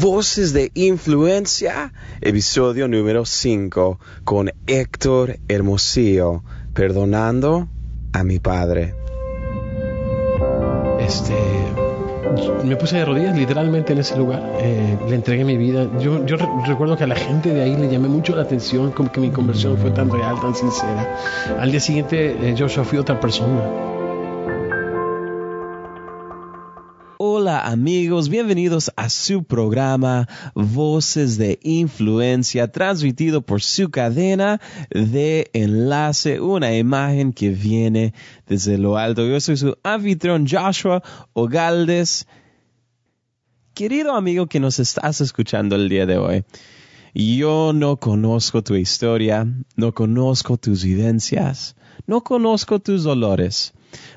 Voces de Influencia, episodio número 5, con Héctor Hermosillo, perdonando a mi padre. Este, me puse de rodillas literalmente en ese lugar, eh, le entregué mi vida. Yo, yo recuerdo que a la gente de ahí le llamé mucho la atención, como que mi conversión fue tan real, tan sincera. Al día siguiente, eh, Joshua fui otra persona. Amigos, bienvenidos a su programa Voces de Influencia, transmitido por su cadena de enlace, una imagen que viene desde lo alto. Yo soy su anfitrión Joshua Ogaldes. Querido amigo que nos estás escuchando el día de hoy, yo no conozco tu historia, no conozco tus vivencias, no conozco tus dolores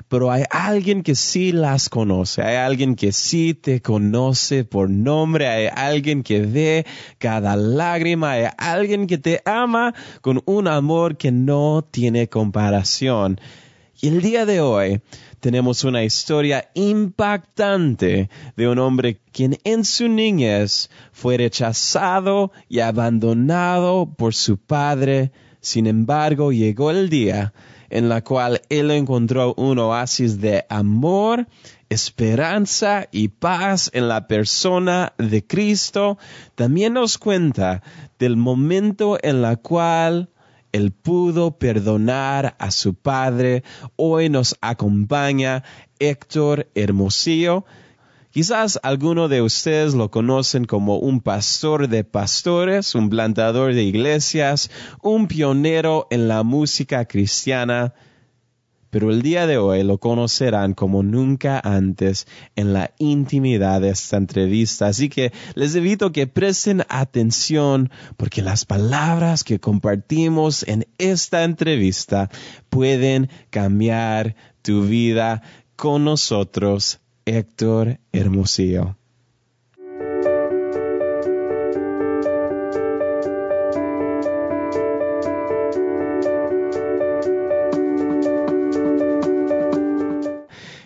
pero hay alguien que sí las conoce, hay alguien que sí te conoce por nombre, hay alguien que ve cada lágrima, hay alguien que te ama con un amor que no tiene comparación. Y el día de hoy tenemos una historia impactante de un hombre quien en su niñez fue rechazado y abandonado por su padre. Sin embargo, llegó el día en la cual él encontró un oasis de amor, esperanza y paz en la persona de Cristo, también nos cuenta del momento en la cual él pudo perdonar a su padre. Hoy nos acompaña Héctor Hermosillo, Quizás alguno de ustedes lo conocen como un pastor de pastores, un plantador de iglesias, un pionero en la música cristiana, pero el día de hoy lo conocerán como nunca antes en la intimidad de esta entrevista. Así que les invito que presten atención porque las palabras que compartimos en esta entrevista pueden cambiar tu vida con nosotros Héctor Hermosillo.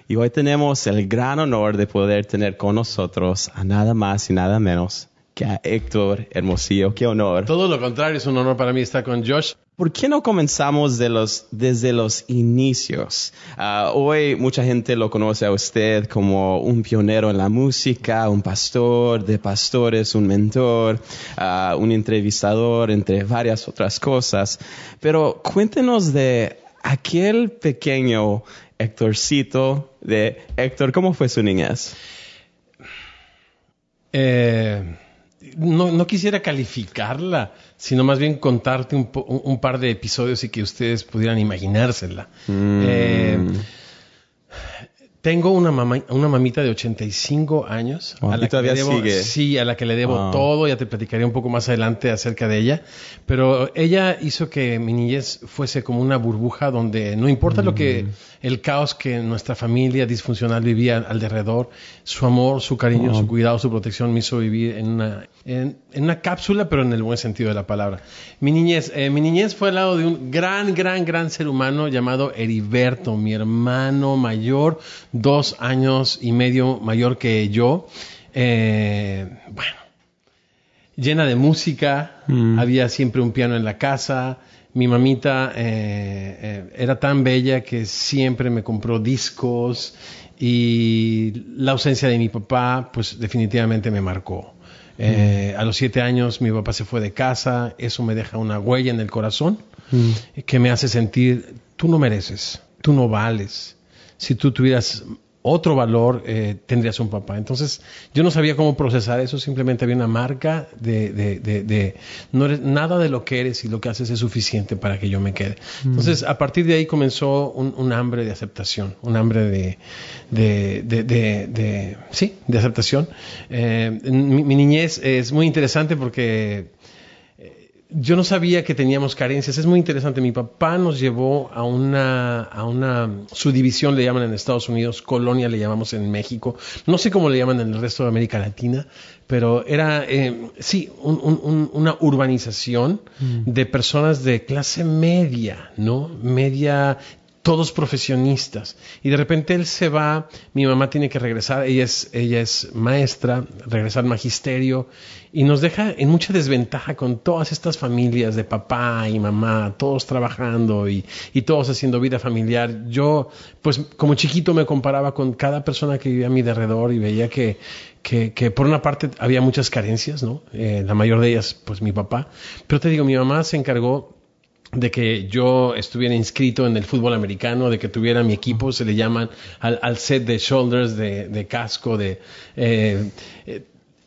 Y hoy tenemos el gran honor de poder tener con nosotros a nada más y nada menos que a Héctor Hermosillo. Qué honor. Todo lo contrario, es un honor para mí estar con Josh. ¿Por qué no comenzamos de los, desde los inicios? Ah, hoy mucha gente lo conoce a usted como un pionero en la música, un pastor de pastores, un mentor, ah, un entrevistador, entre varias otras cosas. Pero cuéntenos de aquel pequeño Héctorcito de Héctor, ¿cómo fue su niñez? Eh no, quisiera calificarla, sino más bien contarte un, par de episodios y que ustedes pudieran imaginársela. Mm. Eh, tengo una, mamá, una mamita de 85 años. Oh, a la que le debo, Sí, a la que le debo todo. Ya te platicaré un poco más adelante acerca de ella. Pero ella hizo que mi niñez fuese como una burbuja donde no importa lo que mm. el caos que nuestra familia disfuncional vivía alrededor, su amor, su cariño, su cuidado, su protección me hizo vivir en una, en, una cápsula, pero en el buen sentido de la palabra. Mi niñez, eh, mi niñez fue al lado de un gran, gran, gran ser humano llamado Heriberto, mi hermano mayor dos años y medio mayor que yo. Eh, bueno, llena de música, mm. había siempre un piano en la casa. Mi mamita eh, eh, era tan bella que siempre me compró discos y la ausencia de mi papá, pues definitivamente me marcó. Mm. A los siete años mi papá se fue de casa, eso me deja una huella en el corazón mm. que me hace sentir, tú no mereces, tú no vales, si tú tuvieras otro valor, eh, tendrías un papá. Entonces, yo no sabía cómo procesar eso, simplemente había una marca de, de, de, no eres, nada de lo que eres y lo que haces es suficiente para que yo me quede. Mm. Entonces, a partir de ahí comenzó un, hambre de aceptación, un hambre de, de, sí, de aceptación. Eh, mi niñez es muy interesante porque yo no sabía que teníamos carencias. Es muy interesante. Mi papá nos llevó a una, a una subdivisión, le llaman en Estados Unidos, colonia le llamamos en México. No sé cómo le llaman en el resto de América Latina, pero era, eh, sí, una urbanización mm. de personas de clase media, ¿no? Media todos profesionistas. Y de repente él se va, mi mamá tiene que regresar, ella es, ella es maestra, regresar magisterio, y nos deja en mucha desventaja con todas estas familias de papá y mamá, todos trabajando y, y todos haciendo vida familiar. Yo, pues como chiquito me comparaba con cada persona que vivía a mi alrededor y veía que, que, que, por una parte había muchas carencias, ¿no? Eh, la mayor de ellas, pues mi papá. Pero te digo, mi mamá se encargó de que yo estuviera inscrito en el fútbol americano, de que tuviera mi equipo, se le llaman al, set de shoulders, de, casco, de... Eh, eh,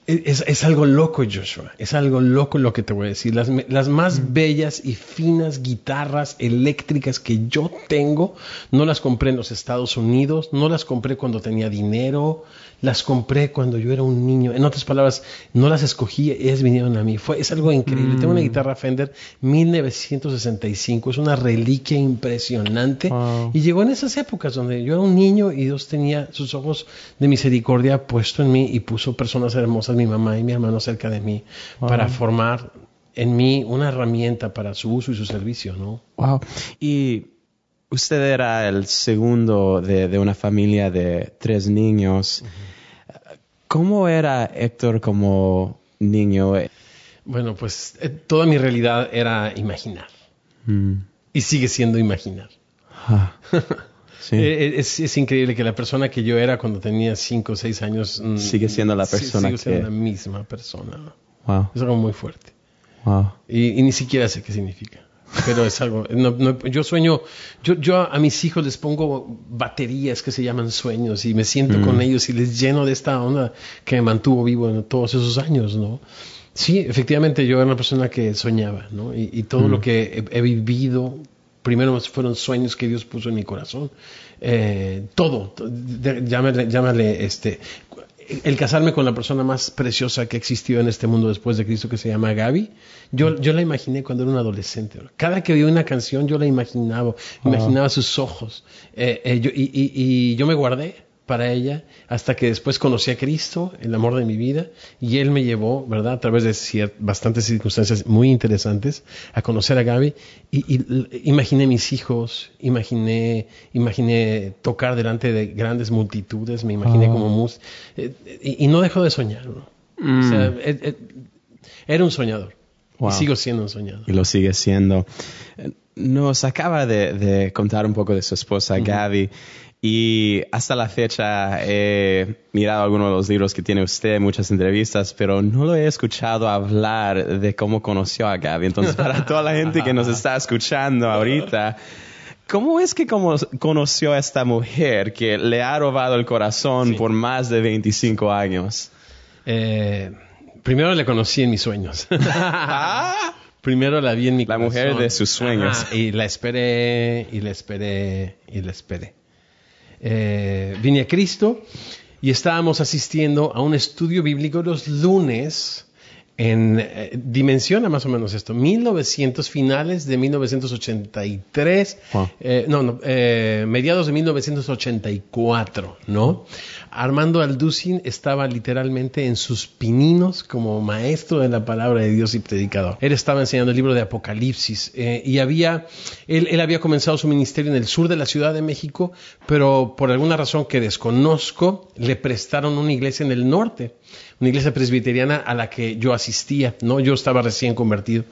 es, algo loco, Joshua. Es algo loco lo que te voy a decir. Las, las, más mm. bellas y finas guitarras eléctricas que yo tengo, no las compré en los Estados Unidos, no las compré cuando tenía dinero, las compré cuando yo era un niño. En otras palabras, no las escogí, ellas vinieron a mí. Fue, es algo increíble. Tengo una mm. guitarra Fender 1965, es una reliquia impresionante. Y llegó en esas épocas donde yo era un niño y Dios tenía sus ojos de misericordia puesto en mí y puso personas hermosas, mi mamá y mi hermano cerca de mí, para formar en mí una herramienta para su uso y su servicio, ¿no? Wow. Y usted era el segundo de, una familia de tres niños. ¿Cómo era Héctor como niño? Bueno, pues eh, toda mi realidad era imaginar. Mm. Y sigue siendo imaginar. Ah, eh, eh, es, increíble que la persona que yo era cuando tenía cinco o seis años... Mm, sigue siendo la persona sigue siendo la misma persona. Wow. Es algo muy fuerte. Wow. y ni siquiera sé qué significa pero es algo. yo sueño, yo, yo a mis hijos les pongo baterías que se llaman sueños y me siento con mm. ellos y les lleno de esta onda que me mantuvo vivo en todos esos años, ¿no? Sí, efectivamente yo era una persona que soñaba, ¿no? Y, todo lo mm. que he, vivido, primero fueron sueños que Dios puso en mi corazón. Eh, todo, llámale, llámale, este, el casarme con la persona más preciosa que existió en este mundo después de Cristo, que se llama Gaby, yo, yo la imaginé cuando era un adolescente. Cada que oía una canción, yo la imaginaba, imaginaba sus ojos. Eh, eh, y, y, y yo me guardé para ella hasta que después conocí a Cristo, el amor de mi vida, y Él me llevó, ¿verdad? A través de bastantes circunstancias muy interesantes a conocer a Gaby y, imaginé mis hijos, imaginé, imaginé tocar delante de grandes multitudes, me imaginé ah. como música, eh, y, no dejó de soñar, ¿no? O sea, mm. eh, eh, era un soñador. Y sigo siendo un soñador. Y lo sigue siendo. Nos acaba de, contar un poco de su esposa, Gaby. Y hasta la fecha he mirado algunos de los libros que tiene usted, muchas entrevistas, pero no lo he escuchado hablar de cómo conoció a Gaby. Entonces, para toda la gente que nos está escuchando ahorita, ¿cómo es que conoció a esta mujer que le ha robado el corazón por más de 25 años? Eh, primero le conocí en mis sueños. Ah. Primero la vi en mi La mujer de sus sueños. y la esperé, y la esperé, y la esperé eh, vine a Cristo y estábamos asistiendo a un estudio bíblico los lunes en eh, dimensiona más o menos esto, 1900 finales de 1983, eh, no, no eh, mediados de 1984, ¿no? Armando Alducin estaba literalmente en sus pininos como maestro de la palabra de Dios y predicador. Él estaba enseñando el libro de Apocalipsis y había, él, él había comenzado su ministerio en el sur de la Ciudad de México, pero por alguna razón que desconozco, le prestaron una iglesia en el norte una iglesia presbiteriana a la que yo asistía, ¿no? Yo estaba recién convertido.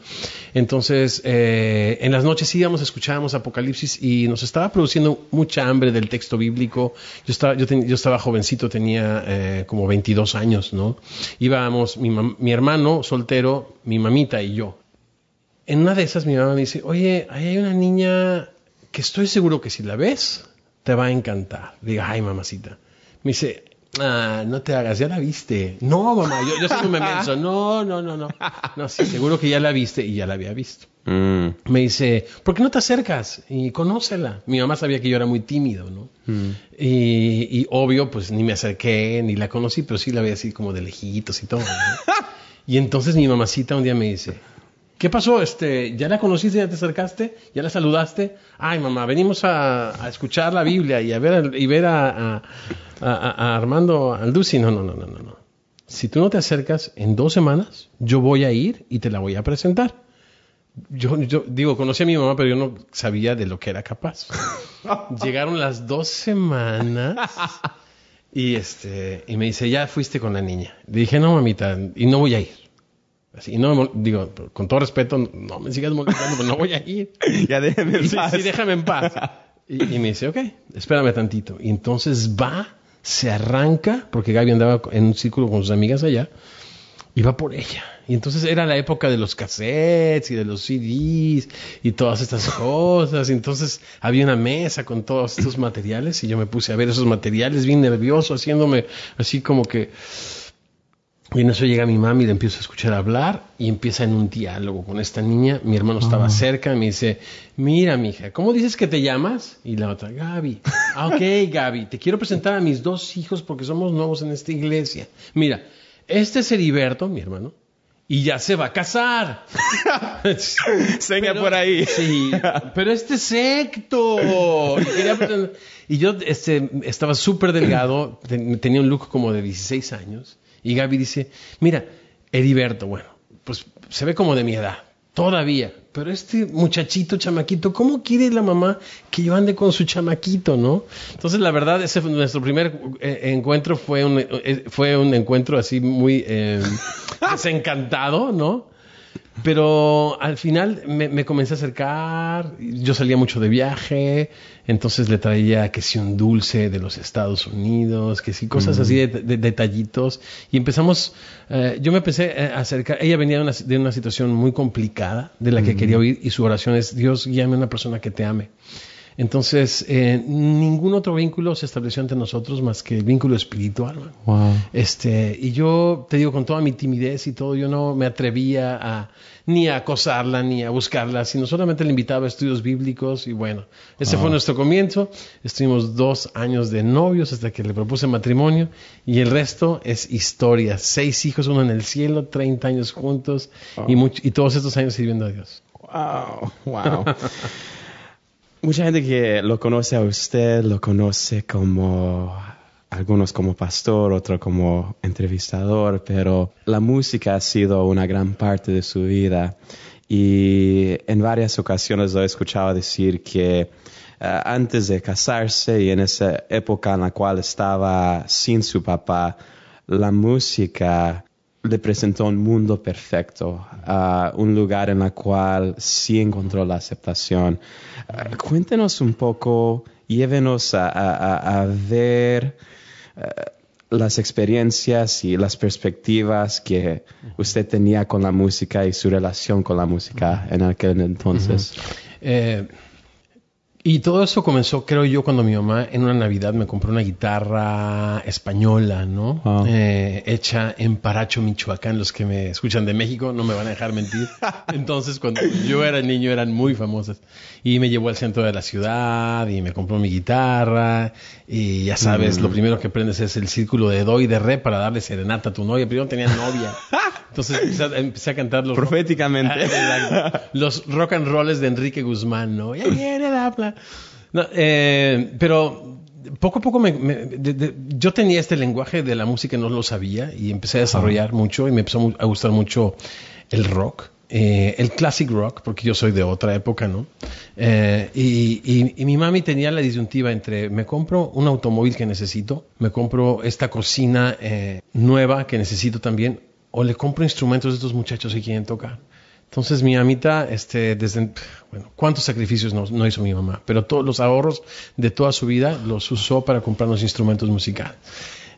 Entonces, eh, en las noches íbamos, escuchábamos Apocalipsis y nos estaba produciendo mucha hambre del texto bíblico. Yo estaba, yo, yo estaba jovencito, tenía eh, como 22 años, ¿no? Íbamos, mi, mi hermano soltero, mi mamita y yo. En una de esas mi mamá me dice, oye, ahí hay una niña que estoy seguro que si la ves, te va a encantar. Digo, ay, mamacita. Me dice, Ah, no te hagas, ya la viste. No, mamá, yo, yo siempre me pienso, no, no, no, no. No, sí, seguro que ya la viste y ya la había visto. Mm. Me dice, ¿por qué no te acercas y conócela? Mi mamá sabía que yo era muy tímido, ¿no? Mm. Y, y, obvio, pues ni me acerqué, ni la conocí, pero sí la veía así como de lejitos y todo. y entonces mi mamacita un día me dice, ¿Qué pasó? Este, ¿Ya la conociste, ya te acercaste? ¿Ya la saludaste? Ay, mamá, venimos a, escuchar la Biblia y a ver, y ver a, a, Armando Alduci. No, no, no, no, no. Si tú no te acercas en dos semanas, yo voy a ir y te la voy a presentar. yo, yo digo, conocí a mi mamá, pero yo no sabía de lo que era capaz. Llegaron las dos semanas y este y me dice, ya fuiste con la niña. Le dije, no, mamita, y no voy a ir. Así, y no digo, con todo respeto, no me sigas molestando, pero no voy a ir. ya déjame en paz. Sí, déjame en paz. Y, y, me dice, ok, espérame tantito. Y entonces va, se arranca, porque Gaby andaba en un círculo con sus amigas allá, y va por ella. Y entonces era la época de los cassettes y de los CDs y todas estas cosas. Y entonces había una mesa con todos estos materiales y yo me puse a ver esos materiales bien nervioso, haciéndome así como que... Y en eso llega mi mami y le empiezo a escuchar hablar y empieza en un diálogo con esta niña. Mi hermano estaba cerca y me dice, mira, mija, ¿cómo dices que te llamas? Y la otra, Gaby. Ah, ok, Gaby, te quiero presentar a mis dos hijos porque somos nuevos en esta iglesia. Mira, este es Heriberto, mi hermano, y ya se va a casar. Seña por ahí. Sí, pero este es Héctor. Y, y yo este, estaba súper delgado, tenía un look como de 16 años. Y Gaby dice, mira, Heriberto, bueno, pues se ve como de mi edad, todavía. Pero este muchachito, chamaquito, ¿cómo quiere la mamá que yo ande con su chamaquito, no? Entonces, la verdad, ese fue nuestro primer eh, encuentro fue un, eh, fue un encuentro así muy eh, desencantado, ¿no? Pero al final me, me, comencé a acercar, yo salía mucho de viaje, entonces le traía que si un dulce de los Estados Unidos, que si cosas así de, de, detallitos. Y empezamos, eh, yo me empecé a acercar, ella venía de una, de una situación muy complicada, de la que quería oír, y su oración es, Dios, guíame a una persona que te ame. Entonces, eh, ningún otro vínculo se estableció entre nosotros más que el vínculo espiritual. Wow. Este, y yo te digo, con toda mi timidez y todo, yo no me atrevía a ni a acosarla ni a buscarla, sino solamente le invitaba a estudios bíblicos y bueno, ese wow. fue nuestro comienzo. Estuvimos dos años de novios hasta que le propuse matrimonio y el resto es historia. Seis hijos, uno en el cielo, 30 años juntos wow. y, y todos estos años sirviendo a Dios. Wow, wow. Mucha gente que lo conoce a usted lo conoce como algunos como pastor, otro como entrevistador, pero la música ha sido una gran parte de su vida. Y en varias ocasiones lo he escuchado decir que uh, antes de casarse y en esa época en la cual estaba sin su papá, la música le presentó un mundo perfecto, uh, un lugar en el cual sí encontró la aceptación. Uh, cuéntenos un poco, llévenos a, ver uh, las experiencias y las perspectivas que usted tenía con la música y su relación con la música en aquel entonces. Y todo eso comenzó, creo yo, cuando mi mamá en una Navidad me compró una guitarra española, ¿no? Wow. Eh, hecha en Paracho, Michoacán. Los que me escuchan de México no me van a dejar mentir. Entonces, cuando yo era niño, eran muy famosas. Y me llevó al centro de la ciudad y me compró mi guitarra. Y ya sabes, mm. lo primero que aprendes es el círculo de do y de re para darle serenata a tu novia. Primero tenía novia. Entonces empecé a, empecé a cantar los proféticamente rock, los rock and rolls de Enrique Guzmán, ¿no? Ya viene la. No, eh, pero poco a poco me, me, de, de, yo tenía este lenguaje de la música no lo sabía y empecé a desarrollar mucho y me empezó a gustar mucho el rock. Eh, el classic rock, porque yo soy de otra época, ¿no? Eh, y, y, y, mi mami tenía la disyuntiva entre me compro un automóvil que necesito, me compro esta cocina eh, nueva que necesito también, o le compro instrumentos a estos muchachos que quieren tocar. Entonces mi mamita, este, desde, bueno, cuántos sacrificios no, hizo mi mamá, pero todos los ahorros de toda su vida los usó para comprar los instrumentos musicales.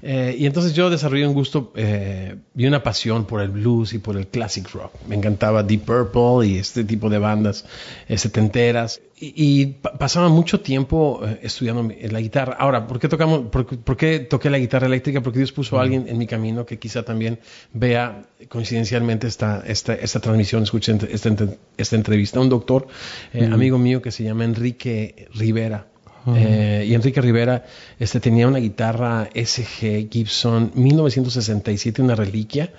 Eh, y entonces yo desarrollé un gusto eh, y una pasión por el blues y por el classic rock. Me encantaba Deep Purple y este tipo de bandas eh, setenteras. Y, y pasaba mucho tiempo eh, estudiando la guitarra. Ahora, ¿por qué, tocamos, por, por, qué toqué la guitarra eléctrica? Porque Dios puso a alguien en mi camino que quizá también vea coincidencialmente esta, esta, esta transmisión, escuche esta, esta entrevista. Un doctor, mm. amigo mío que se llama Enrique Rivera. Uh -huh. eh, y Enrique Rivera este, tenía una guitarra SG Gibson 1967, una reliquia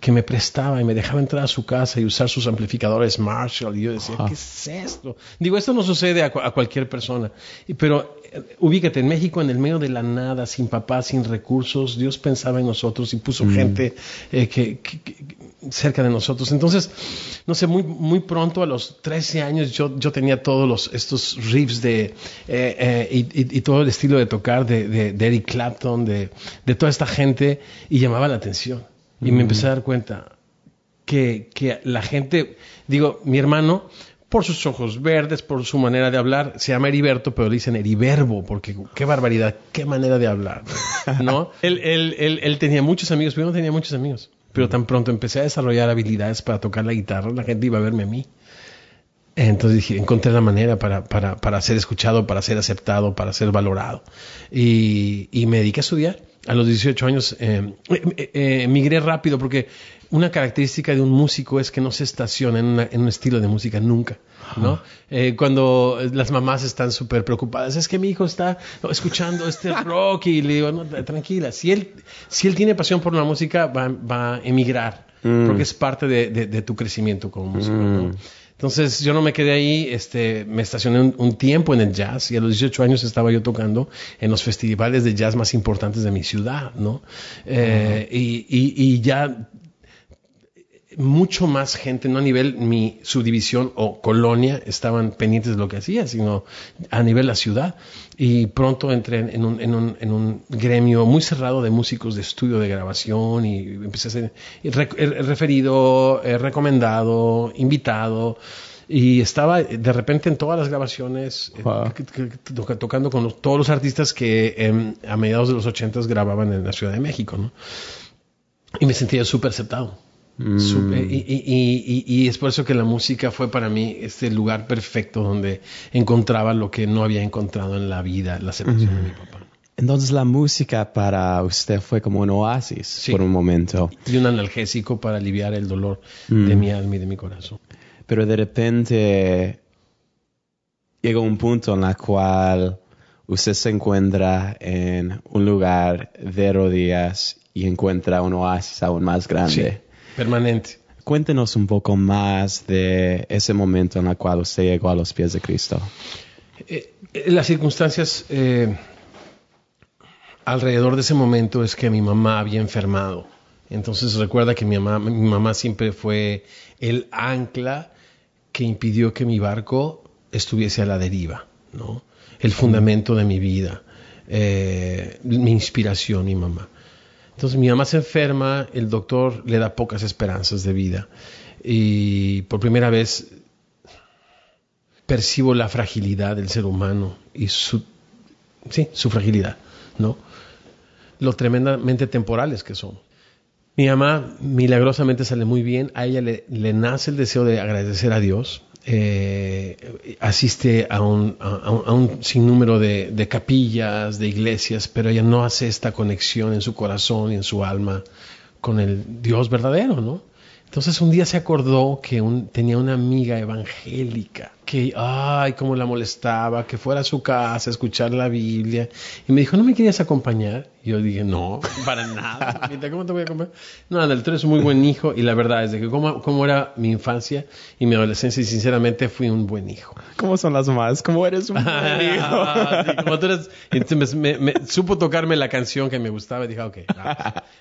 que me prestaba y me dejaba entrar a su casa y usar sus amplificadores Marshall. Y yo decía, ¿qué es esto? Digo, esto no sucede a, a cualquier persona. Y, pero eh, ubícate, en México, en el medio de la nada, sin papá, sin recursos, Dios pensaba en nosotros y puso mm. gente eh, que, que, que cerca de nosotros. Entonces, no sé, muy, muy pronto, a los 13 años, yo, yo tenía todos los, estos riffs de, eh, eh, y, todo el estilo de tocar de, de, Eric Clapton, de, de, toda esta gente, y llamaba la atención. Y me empecé a dar cuenta que, que la gente, digo, mi hermano, por sus ojos verdes, por su manera de hablar. Se llama Heriberto, pero le dicen Heriberbo, porque qué barbaridad, qué manera de hablar, ¿no? él, él, él, tenía muchos amigos, pero yo no tenía muchos amigos. Pero tan pronto empecé a desarrollar habilidades para tocar la guitarra, la gente iba a verme a mí. Entonces dije, encontré la manera para, para, para ser escuchado, para ser aceptado, para ser valorado. Y, y me dediqué a estudiar. A los 18 años eh, eh, eh, emigré rápido porque una característica de un músico es que no se estaciona en, un estilo de música nunca. ¿no? Eh, cuando las mamás están súper preocupadas, es que mi hijo está escuchando este rock y le digo, no, tranquila, si él, si él tiene pasión por la música, va, va a emigrar, mm. porque es parte de, de, tu crecimiento como músico. ¿no? Mm. Entonces yo no me quedé ahí, este, me estacioné un, tiempo en el jazz y a los 18 años estaba yo tocando en los festivales de jazz más importantes de mi ciudad, ¿no? Eh, y, y, y, ya mucho más gente, no a nivel mi subdivisión o colonia, estaban pendientes de lo que hacía, sino a nivel la ciudad. Y pronto entré en un, en un, en un gremio muy cerrado de músicos de estudio de grabación y empecé a ser referido, recomendado, invitado. Y estaba de repente en todas las grabaciones, eh, tocando con todos los artistas que a mediados de los ochentas grababan en la Ciudad de México, ¿no? Y me sentía súper aceptado Mm. Y, es por eso que la música fue para mí este lugar perfecto donde encontraba lo que no había encontrado en la vida, la separación de mi papá. Entonces la música para usted fue como un oasis por un momento. Y un analgésico para aliviar el dolor de mm. mi alma y de mi corazón. Pero de repente llegó un punto en el cual usted se encuentra en un lugar de rodillas y encuentra un oasis aún más grande. Permanente. Cuéntenos un poco más de ese momento en el cual usted llegó a los pies de Cristo. Eh, eh, las circunstancias eh, alrededor de ese momento es que mi mamá había enfermado. Entonces recuerda que mi mamá, mi mamá siempre fue el ancla que impidió que mi barco estuviese a la deriva, ¿no? El fundamento de mi vida, mi inspiración, mi mamá. Entonces mi mamá se enferma, el doctor le da pocas esperanzas de vida y por primera vez percibo la fragilidad del ser humano y su, sí, su fragilidad, ¿no? Lo tremendamente temporales que son. Mi mamá milagrosamente sale muy bien, a ella le, le nace el deseo de agradecer a Dios eh, asiste a un, a, un, sinnúmero de, de, capillas, de iglesias, pero ella no hace esta conexión en su corazón y en su alma con el Dios verdadero, ¿no? Entonces un día se acordó que tenía una amiga evangélica que, ay, cómo la molestaba, que fuera a su casa a escuchar la Biblia. Y me dijo, ¿no me querías acompañar? Y yo dije, no, para nada. ¿Cómo te voy a acompañar? No, Andel, tú eres un muy buen hijo y la verdad es de que cómo, cómo era mi infancia y mi adolescencia y sinceramente fui un buen hijo. ¿Cómo son las más? ¿Cómo eres un buen hijo? como tú eres... Entonces me, supo tocarme la canción que me gustaba y dije, ok.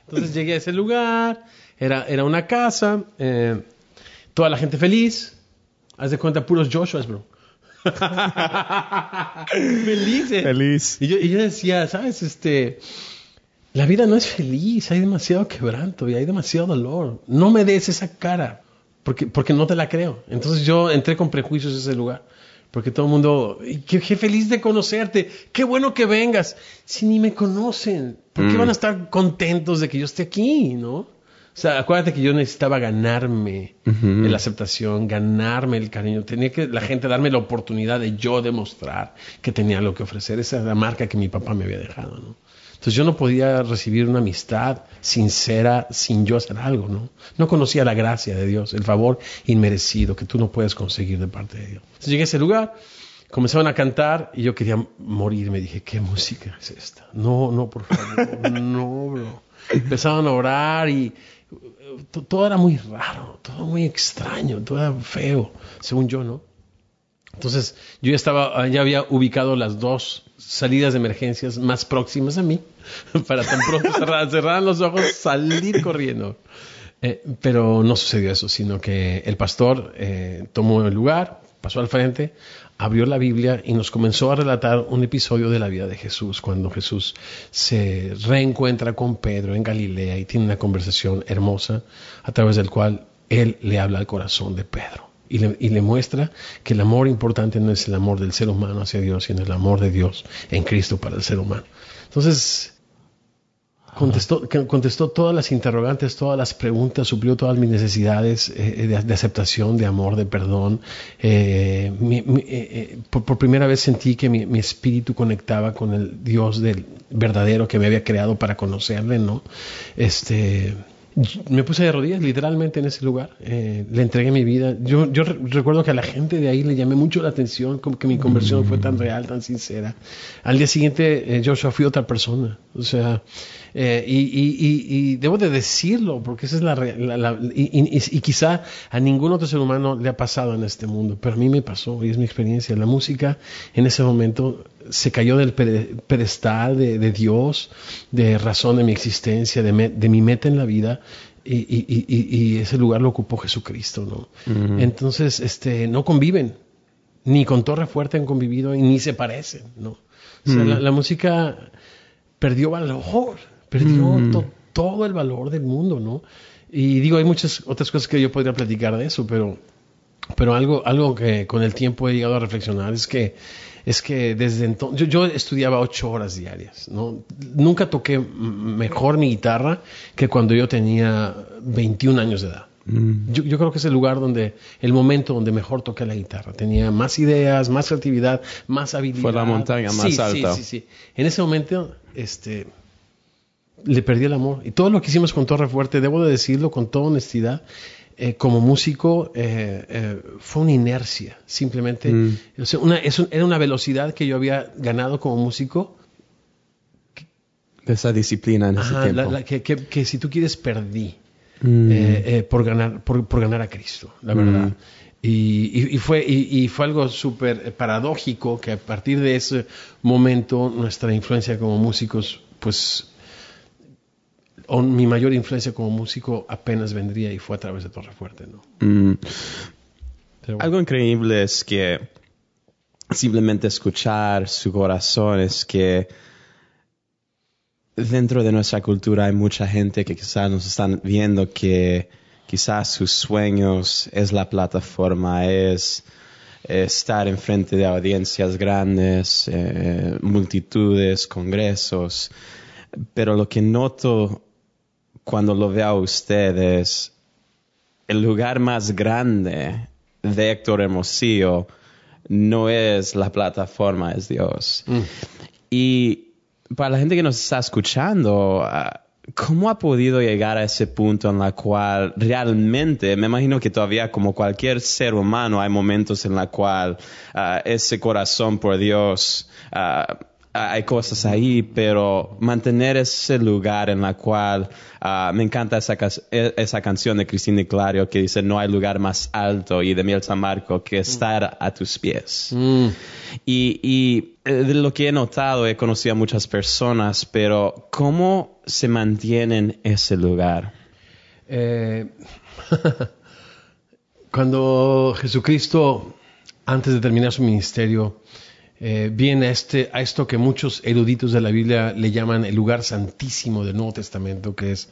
Entonces llegué a ese lugar era, era una casa, eh, toda la gente feliz. Haz de cuenta, puros Joshuas, bro. Felices. Feliz. Y yo, y yo decía, ¿sabes? Este, la vida no es feliz, hay demasiado quebranto y hay demasiado dolor. No me des esa cara, porque, porque no te la creo. Entonces yo entré con prejuicios a ese lugar. Porque todo el mundo, qué, qué, feliz de conocerte, qué bueno que vengas. Si ni me conocen, ¿por qué mm. van a estar contentos de que yo esté aquí, no? O sea, acuérdate que yo necesitaba ganarme la aceptación, ganarme el cariño. Tenía que la gente darme la oportunidad de yo demostrar que tenía lo que ofrecer. Esa es la marca que mi papá me había dejado, ¿no? Entonces yo no podía recibir una amistad sincera sin yo hacer algo, ¿no? No conocía la gracia de Dios, el favor inmerecido que tú no puedes conseguir de parte de Dios. Entonces llegué a ese lugar, comenzaban a cantar y yo quería morir. Me dije, ¿qué música es esta? No, no, por favor, no, bro. Empezaban a orar y todo era muy raro, todo muy extraño, todo era feo, según yo, ¿no? Entonces, yo ya estaba, ya había ubicado las dos salidas de emergencias más próximas a mí, para tan pronto cerrar, cerrar los ojos, salir corriendo. Eh, pero no sucedió eso, sino que el pastor eh, tomó el lugar, pasó al frente, abrió la Biblia y nos comenzó a relatar un episodio de la vida de Jesús, cuando Jesús se reencuentra con Pedro en Galilea y tiene una conversación hermosa a través del cual él le habla al corazón de Pedro y le, muestra que el amor importante no es el amor del ser humano hacia Dios, sino el amor de Dios en Cristo para el ser humano. Entonces, Contestó, contestó todas las interrogantes, todas las preguntas, suplió todas mis necesidades eh, de, aceptación, de amor, de perdón. Eh, eh, por, primera vez sentí que mi, espíritu conectaba con el Dios del verdadero que me había creado para conocerle, ¿no? Este, me puse de rodillas literalmente en ese lugar, le entregué mi vida. Yo, yo recuerdo que a la gente de ahí le llamé mucho la atención, como que mi conversión fue tan real, tan sincera. Al día siguiente, Joshua fui otra persona. O sea, eh, y, debo de decirlo, porque esa es la, la, y, quizá a ningún otro ser humano le ha pasado en este mundo, pero a mí me pasó y es mi experiencia. La música en ese momento se cayó del pedestal de, Dios, de razón de mi existencia, de, mi meta en la vida. Y, ese lugar lo ocupó Jesucristo, ¿no? Entonces, este, no conviven, ni con Torre Fuerte han convivido y ni se parecen, ¿no? O sea, la, la música perdió valor perdió mm. todo el valor del mundo, ¿no? Y digo, hay muchas otras cosas que yo podría platicar de eso, pero, pero algo, algo que con el tiempo he llegado a reflexionar es que, es que desde entonces, yo, estudiaba ocho horas diarias, ¿no? Nunca toqué mejor mi guitarra que cuando yo tenía 21 años de edad. Mm. Yo, yo, creo que es el lugar donde, el momento donde mejor toqué la guitarra. Tenía más ideas, más creatividad, más habilidad. Fue la montaña más alta. Sí, sí, sí. En ese momento, este, le perdí el amor. Y todo lo que hicimos con Torre Fuerte, debo de decirlo con toda honestidad, eh, como músico eh, eh, fue una inercia, simplemente. Mm. una, era una velocidad que yo había ganado como músico. De esa disciplina en ese tiempo. que, si tú quieres perdí mm. por, ganar, por, ganar a Cristo, la verdad. Mm. Y, fue, y, fue algo súper paradójico que a partir de ese momento nuestra influencia como músicos pues o mi mayor influencia como músico apenas vendría y fue a través de Torre Fuerte, ¿no? Mm. Algo increíble es que simplemente escuchar su corazón es que dentro de nuestra cultura hay mucha gente que quizás nos están viendo que quizás sus sueños es la plataforma, es estar enfrente de audiencias grandes, eh, multitudes, congresos. Pero lo que noto cuando lo veo a ustedes, el lugar más grande de Héctor Hermosillo no es la plataforma, es Dios. Mm. Y para la gente que nos está escuchando, ah, ¿cómo ha podido llegar a ese punto en la cual realmente, me imagino que todavía como cualquier ser humano hay momentos en la cual ah, ese corazón por Dios uh, hay cosas ahí, pero mantener ese lugar en la cual ah, me encanta esa, e, esa canción de Cristina y Clario que dice no hay lugar más alto y de Miel San Marco que estar a tus pies. Mm. Y, y eh, de lo que he notado, he conocido a muchas personas, pero ¿cómo se mantiene en ese lugar? Eh, cuando Jesucristo, antes de terminar su ministerio, eh, viene a, este, a esto que muchos eruditos de la Biblia le llaman el lugar santísimo del Nuevo Testamento, que es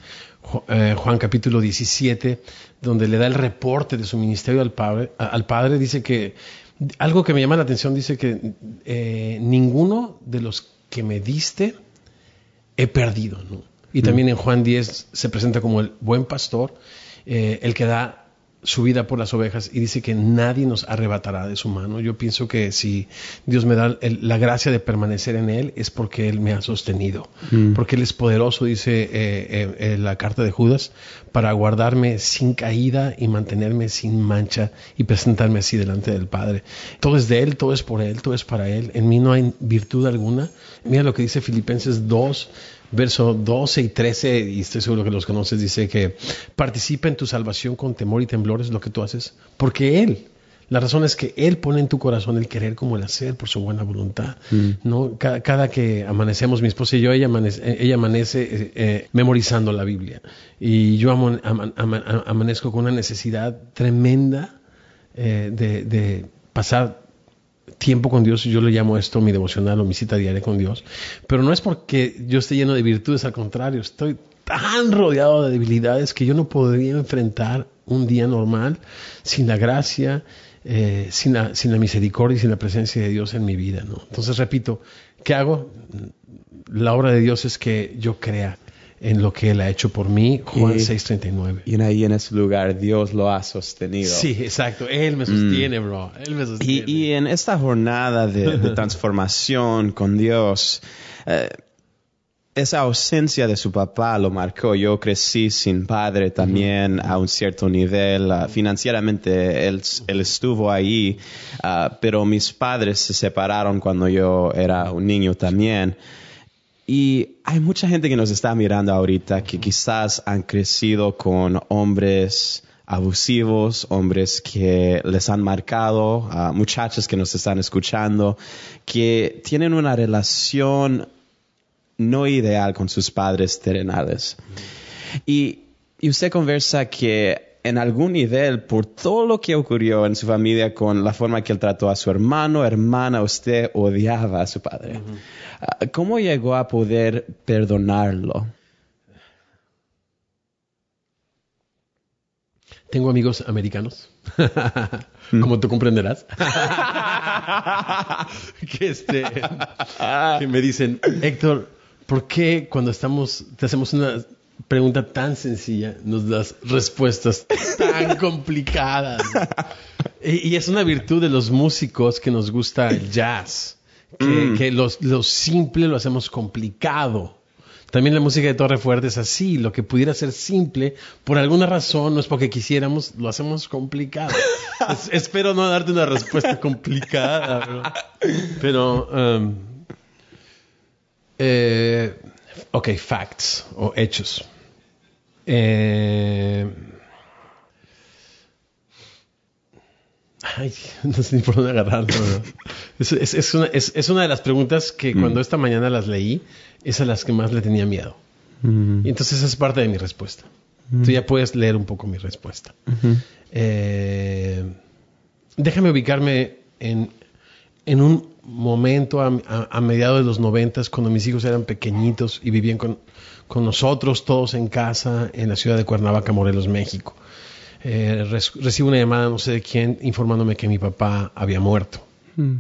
eh, Juan capítulo 17, donde le da el reporte de su ministerio al Padre. Al padre dice que, algo que me llama la atención, dice que eh, ninguno de los que me diste he perdido. Y mm. también en Juan 10 se presenta como el buen pastor, el que da su vida por las ovejas y dice que nadie nos arrebatará de su mano. Yo pienso que si Dios me da la gracia de permanecer en Él es porque Él me ha sostenido, mm. porque Él es poderoso, dice eh, eh, eh, la carta de Judas, para guardarme sin caída y mantenerme sin mancha y presentarme así delante del Padre. Todo es de Él, todo es por Él, todo es para Él. En mí no hay virtud alguna. Mira lo que dice Filipenses 2, verso 12 y 13, y estoy seguro que los conoces, dice que participa en tu salvación con temor y temblor, es lo que tú haces, porque Él La razón es que Él pone en tu corazón el querer como el hacer por su buena voluntad. Mm. ¿no? Cada, que amanecemos, mi esposa y yo, ella amanece, ella amanece eh, eh, memorizando la Biblia. Y yo amanezco con una necesidad tremenda eh, de, pasar tiempo con Dios, yo le llamo esto mi devocional o mi cita diaria con Dios, pero no es porque yo esté lleno de virtudes, al contrario, estoy tan rodeado de debilidades que yo no podría enfrentar un día normal sin la gracia, eh, sin, la, sin, la, misericordia y sin la presencia de Dios en mi vida. ¿no? Entonces, repito, ¿qué hago? La obra de Dios es que yo crea en lo que Él ha hecho por mí, Juan 6:39. Y ahí en ese lugar Dios lo ha sostenido. Sí, exacto, Él me sostiene, mm. bro, Él me sostiene. Y, en esta jornada de, transformación con Dios, eh, esa ausencia de su papá lo marcó. Yo crecí sin padre también a un cierto nivel. Ah, financieramente él, estuvo ahí, ah, pero mis padres se separaron cuando yo era un niño también. Y hay mucha gente que nos está mirando ahorita que quizás han crecido con hombres abusivos, hombres que les han marcado, uh, muchachos que nos están escuchando, que tienen una relación no ideal con sus padres terrenales. Y, usted conversa que en algún nivel, por todo lo que ocurrió en su familia con la forma que él trató a su hermano, hermana, usted odiaba a su padre. Ah, ¿Cómo llegó a poder perdonarlo? Tengo amigos americanos, como tú comprenderás, que, este, que me dicen, Héctor, ¿por qué cuando estamos, te hacemos una pregunta tan sencilla, nos das respuestas tan complicadas? Y, es una virtud de los músicos que nos gusta el jazz, que, mm. lo simple lo hacemos complicado. También la música de Torre Fuerte es así, lo que pudiera ser simple, por alguna razón, no es porque quisiéramos, lo hacemos complicado. espero no darte una respuesta complicada, pero... Um, eh, ok, facts o hechos. Eh, ay, no sé ni por dónde agarrarlo. Es, una, de las preguntas que mm. cuando esta mañana las leí, es a las que más le tenía miedo. Mm. Y entonces es parte de mi respuesta. Tú ya puedes leer un poco mi respuesta. Eh, déjame ubicarme en, en un momento a, mediados de los noventas, cuando mis hijos eran pequeñitos y vivían con, nosotros todos en casa en la ciudad de Cuernavaca, Morelos, México. Eh, recibo una llamada, no sé de quién, informándome que mi papá había muerto. Hmm.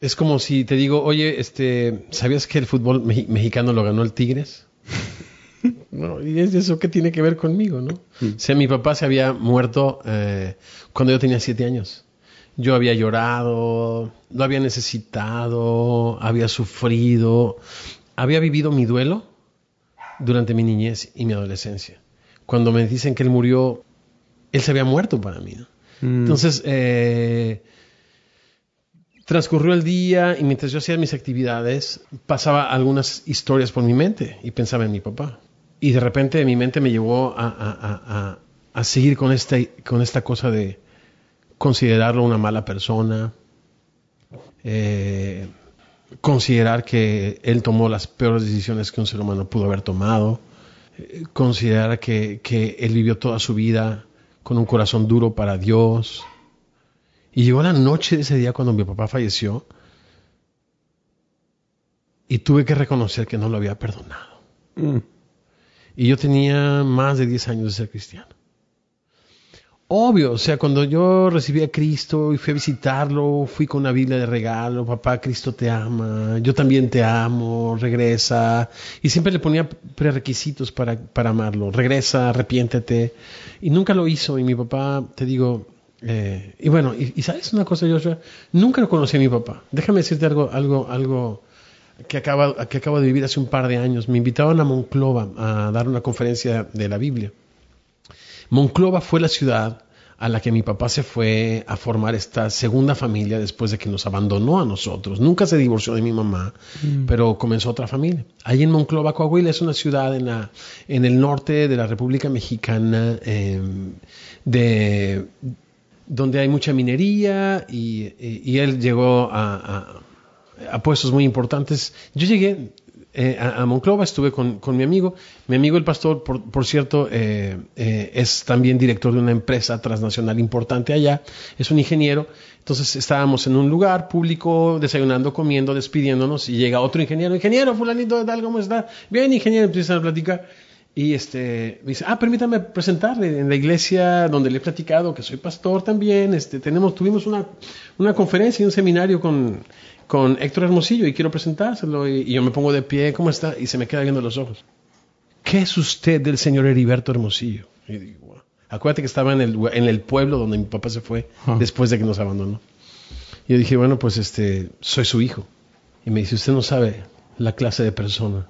Es como si te digo, oye, este, ¿sabías que el fútbol mexicano lo ganó el Tigres? ¿Y eso qué tiene que ver conmigo, no? Hmm. O sea, mi papá se había muerto eh, cuando yo tenía siete años. Yo había llorado, lo había necesitado, había sufrido, había vivido mi duelo durante mi niñez y mi adolescencia. Cuando me dicen que él murió, él se había muerto para mí. Mm. Entonces, eh, transcurrió el día y mientras yo hacía mis actividades, pasaba algunas historias por mi mente y pensaba en mi papá. Y de repente mi mente me llevó a, a seguir con esta, con esta cosa de considerarlo una mala persona, eh, considerar que él tomó las peores decisiones que un ser humano pudo haber tomado, eh, considerar que, que, él vivió toda su vida con un corazón duro para Dios. Y llegó la noche de ese día cuando mi papá falleció y tuve que reconocer que no lo había perdonado. Mm. Y yo tenía más de 10 años de ser cristiano. Obvio, o sea, cuando yo recibí a Cristo y fui a visitarlo, fui con una Biblia de regalo, papá, Cristo te ama, yo también te amo, regresa. Y siempre le ponía prerequisitos para, para amarlo, regresa, arrepiéntete. Y nunca lo hizo. Y mi papá, te digo, eh, y bueno, y, sabes una cosa, Joshua, nunca lo conocí a mi papá. Déjame decirte algo, algo, algo que acaba, que acabo de vivir hace un par de años. Me invitaron a Monclova a dar una conferencia de la Biblia. Monclova fue la ciudad a la que mi papá se fue a formar esta segunda familia después de que nos abandonó a nosotros. Nunca se divorció de mi mamá, mm. pero comenzó otra familia. Ahí en Monclova, Coahuila, es una ciudad en, la, en el norte de la República Mexicana, em, de, donde hay mucha minería y, él llegó a, a puestos muy importantes. Yo llegué eh, a, Monclova, estuve con, mi amigo. Mi amigo el pastor, por, cierto, eh, eh, es también director de una empresa transnacional importante allá, es un ingeniero. Entonces estábamos en un lugar público, desayunando, comiendo, despidiéndonos, y llega otro ingeniero, ingeniero, fulanito de tal, ¿cómo está? Bien, ingeniero, empiezan a platicar. Y este, me dice, ah, permítame presentarle en la iglesia donde le he platicado que soy pastor también. Este, tenemos, tuvimos una, una conferencia y un seminario con, con Héctor Hermosillo y quiero presentárselo. Y, yo me pongo de pie, ¿cómo está? Y se me queda viendo los ojos. ¿Qué es usted del señor Heriberto Hermosillo? Y digo, Acuérdate que estaba en el, en el pueblo donde mi papá se fue después de que nos abandonó. Y yo dije, bueno, pues este, soy su hijo. Y me dice, usted no sabe la clase de persona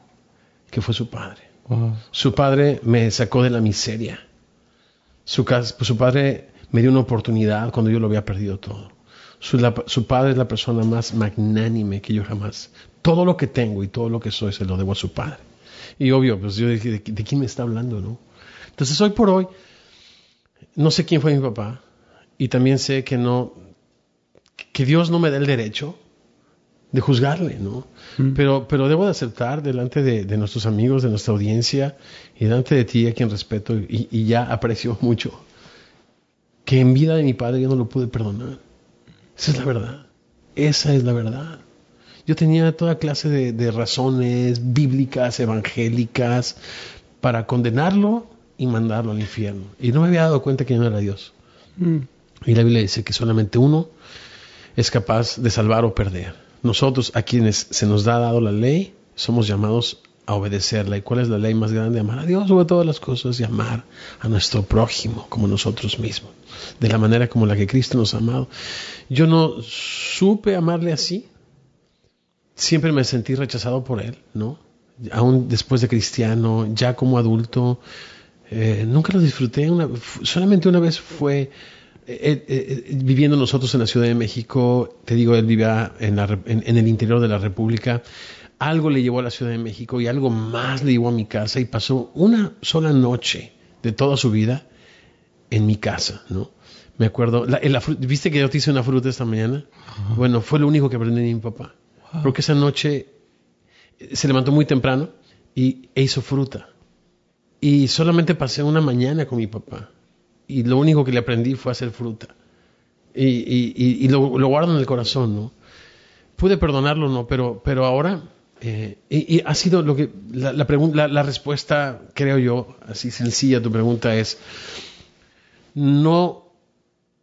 que fue su padre. Su padre me sacó de la miseria. Su, su padre me dio una oportunidad cuando yo lo había perdido todo. Su, padre es la persona más magnánime que yo jamás. Todo lo que tengo y todo lo que soy se lo debo a su padre. Y obvio, pues yo dije, ¿de, quién me está hablando, no? Entonces hoy por hoy, no sé quién fue mi papá y también sé que no, que Dios no me da el derecho de juzgarle, ¿no? Mm. Pero, pero debo de aceptar delante de, nuestros amigos, de nuestra audiencia y delante de ti, a quien respeto y, y ya aprecio mucho, que en vida de mi padre yo no lo pude perdonar. Esa es la verdad. Esa es la verdad. Yo tenía toda clase de, razones bíblicas, evangélicas, para condenarlo y mandarlo al infierno. Y no me había dado cuenta que no era Dios. Mm. Y la Biblia dice que solamente uno es capaz de salvar o perder. Nosotros, a quienes se nos ha dado la ley, somos llamados a obedecerla. ¿Y cuál es la ley más grande? Amar a Dios sobre todas las cosas y amar a nuestro prójimo como nosotros mismos de la manera como la que Cristo nos ha amado. Yo no supe amarle así. Siempre me sentí rechazado por Él, ¿no? Aún después de cristiano, ya como adulto, eh, nunca lo disfruté. Solamente una vez fue eh, eh, viviendo nosotros en la Ciudad de México. Te digo, él vivía en, en el interior de la República algo le llevó a la Ciudad de México y algo más le llevó a mi casa y pasó una sola noche de toda su vida en mi casa, ¿no? Me acuerdo, ¿viste que yo te hice una fruta esta mañana? Bueno, fue lo único que aprendí de mi papá. Porque esa noche eh, se levantó muy temprano y, e hizo fruta. Y solamente pasé una mañana con mi papá. Y lo único que le aprendí fue hacer fruta. Y, lo, guardo en el corazón, ¿no? Pude perdonarlo, ¿no? Pero, pero ahora, eh, y, ha sido lo que, la, la, la respuesta, creo yo, así sencilla, tu pregunta es, no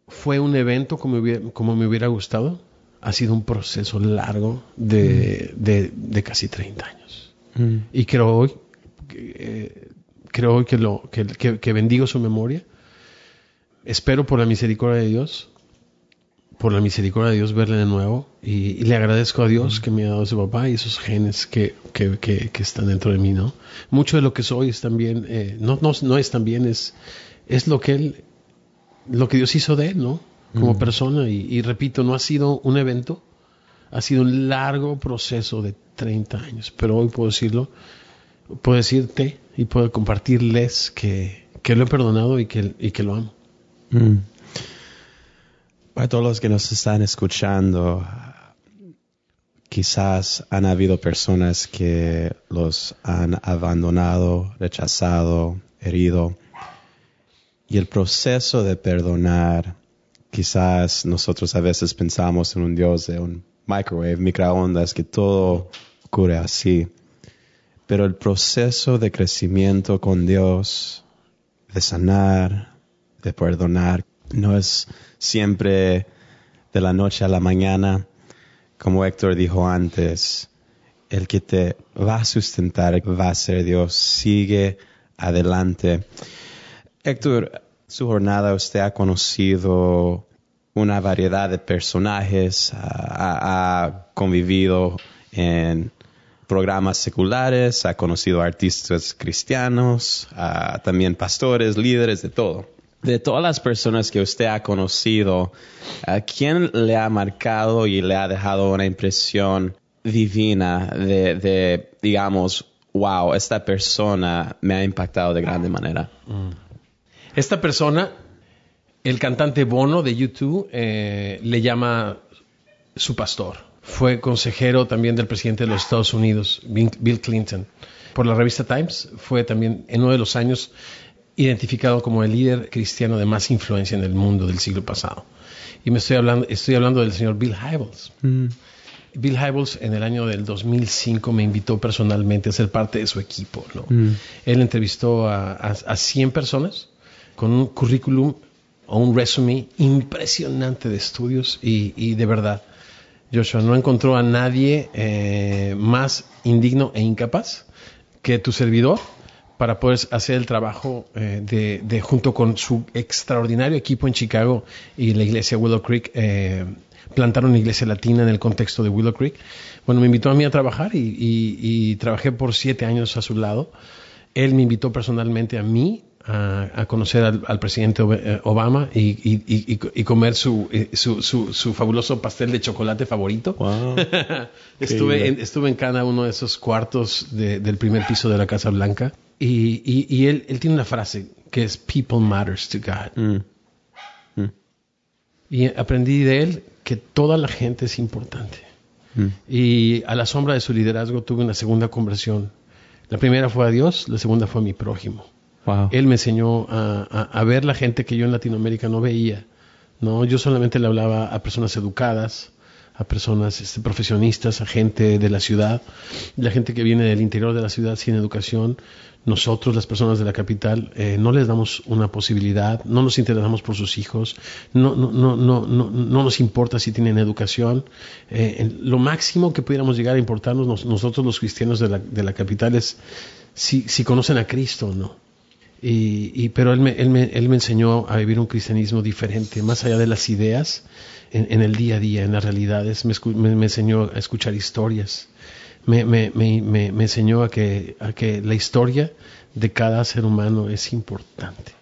fue un evento como, como me hubiera gustado. Ha sido un proceso largo de, mm. de, casi 30 años. Mm. Y creo hoy, eh, creo hoy que, lo, que, que, bendigo su memoria. Espero por la misericordia de Dios, por la misericordia de Dios verle de nuevo. Y, le agradezco a Dios que me ha dado su papá y esos genes que, que, que, están dentro de mí, ¿no? Mucho de lo que soy es también, eh, no, no, no es también, es, es lo que Él lo que Dios hizo de él, ¿no? Como persona. Y, repito, no ha sido un evento, ha sido un largo proceso de 30 años. Pero hoy puedo decirlo, puedo decirte y puedo compartirles que, que lo he perdonado y que, y que lo amo. Mm. Para todos los que nos están escuchando, quizás han habido personas que los han abandonado, rechazado, herido y el proceso de perdonar, quizás nosotros a veces pensamos en un Dios de un microwave, microondas, que todo ocurre así. Pero el proceso de crecimiento con Dios, de sanar, de perdonar, no es siempre de la noche a la mañana. Como Héctor dijo antes, el que te va a sustentar va a ser Dios. Sigue adelante. Héctor, su jornada usted ha conocido una variedad de personajes, ha, convivido en programas seculares, ha conocido artistas cristianos, también pastores, líderes, de todo. De todas las personas que usted ha conocido, ¿a quién le ha marcado y le ha dejado una impresión divina de, digamos, wow, esta persona me ha impactado de grande manera? Mm. Esta persona, el cantante Bono de YouTube, eh, le llama su pastor. Fue consejero también del presidente de los Estados Unidos, Bill Clinton. Por la revista Times fue también en uno de los años identificado como el líder cristiano de más influencia en el mundo del siglo pasado. Y me estoy hablando, estoy hablando del señor Bill Hybels. Mm. Bill Hybels en el año del 2005 me invitó personalmente a ser parte de su equipo. Mm. Él entrevistó a, a, 100 personas con un currículum o un resumen impresionante de estudios y, de verdad, Joshua, no encontró a nadie eh, más indigno e incapaz que tu servidor para poder hacer el trabajo eh, de, junto con su extraordinario equipo en Chicago y la iglesia Willow Creek, eh, plantar una iglesia latina en el contexto de Willow Creek. Bueno, me invitó a mí a trabajar y, trabajé por siete años a su lado. Él me invitó personalmente a mí a, conocer al, presidente eh, Obama y, comer su, su, fabuloso pastel de chocolate favorito. estuve, en, estuve en cada uno de esos cuartos del primer piso de la Casa Blanca y, él, él, tiene una frase que es People matters to God. Mm. Mm. Y aprendí de él que toda la gente es importante. Mm. Y a la sombra de su liderazgo tuve una segunda conversión. La primera fue a Dios, la segunda fue a mi prójimo. Él me enseñó a, a, ver la gente que yo en Latinoamérica no veía. ¿no? Yo solamente le hablaba a personas educadas, a personas este, profesionistas, a gente de la ciudad, la gente que viene del interior de la ciudad sin educación. Nosotros, las personas de la capital, eh, no les damos una posibilidad, no nos interesamos por sus hijos, no, no, no, no, no, no nos importa si tienen educación. Eh, lo máximo que pudiéramos llegar a importarnos nosotros los cristianos de la, de la capital es si, si conocen a Cristo o no. Y, pero él me, él, me, él me enseñó a vivir un cristianismo diferente, más allá de las ideas, en, el día a día, en las realidades. Me, me, enseñó a escuchar historias. Me, me, enseñó a que, a que la historia de cada ser humano es importante.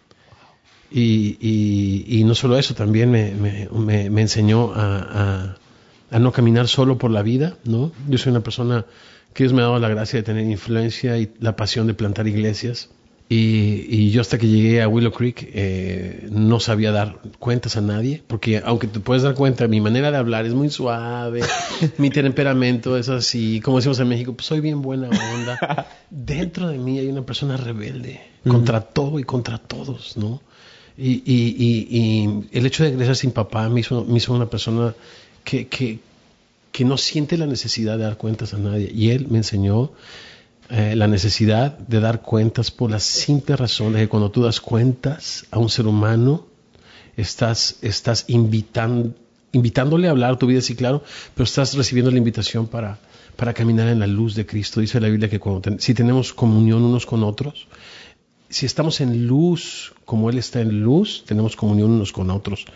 Y, y, y no solo eso, también me, enseñó a, a, no caminar solo por la vida, ¿no? Yo soy una persona que Dios me ha dado la gracia de tener influencia y la pasión de plantar iglesias. Y, yo hasta que llegué a Willow Creek eh, no sabía dar cuentas a nadie, porque aunque te puedes dar cuenta, mi manera de hablar es muy suave, mi temperamento es así, como decimos en México, pues soy bien buena onda. Dentro de mí hay una persona rebelde contra todo y contra todos, ¿no? Y, y, el hecho de crecer sin papá me hizo, me hizo una persona que, que, que no siente la necesidad de dar cuentas a nadie. Y él me enseñó eh, la necesidad de dar cuentas por la simple razón de que cuando tú das cuentas a un ser humano, estás, estás invitándole a hablar tu vida, sí, claro, pero estás recibiendo la invitación para, para caminar en la luz de Cristo. Dice la Biblia que cuando si tenemos comunión unos con otros, si estamos en luz como Él está en luz, tenemos comunión unos con otros.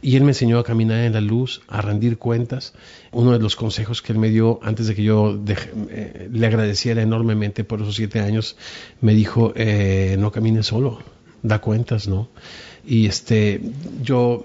Y Él me enseñó a caminar en la luz, a rendir cuentas. Uno de los consejos que Él me dio antes de que yo eh, le agradeciera enormemente por esos siete años, me dijo, eh, no camines solo, da cuentas, ¿no? Y este, yo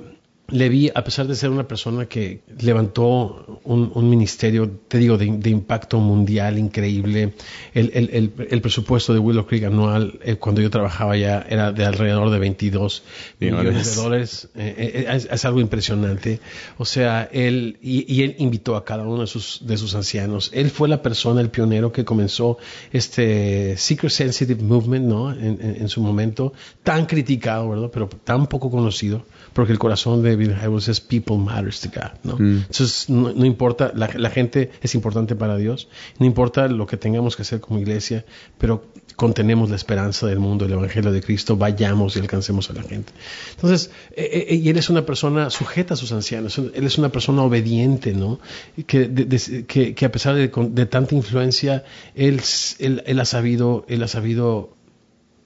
le vi, a pesar de ser una persona que levantó un, ministerio, te digo, de, impacto mundial increíble, el, presupuesto de Willow Creek anual, eh, cuando yo trabajaba ya, era de alrededor de 22 millones de dólares. Eh, eh, es, algo impresionante. O sea, él, y, él invitó a cada uno de sus, de sus ancianos. Él fue la persona, el pionero que comenzó este Secret Sensitive Movement, ¿no? En, en su momento, tan criticado, ¿verdad? Pero tan poco conocido porque el corazón de Bill Hybels es people matters to God, ¿no? Mm. Entonces, no, importa, la, la, gente es importante para Dios, no importa lo que tengamos que hacer como iglesia, pero contenemos la esperanza del mundo, el Evangelio de Cristo, vayamos y alcancemos a la gente. Entonces, eh, eh, y él es una persona sujeta a sus ancianos, él es una persona obediente, ¿no? Que, que, que a pesar de, de tanta influencia, él, él, él, ha sabido, él ha sabido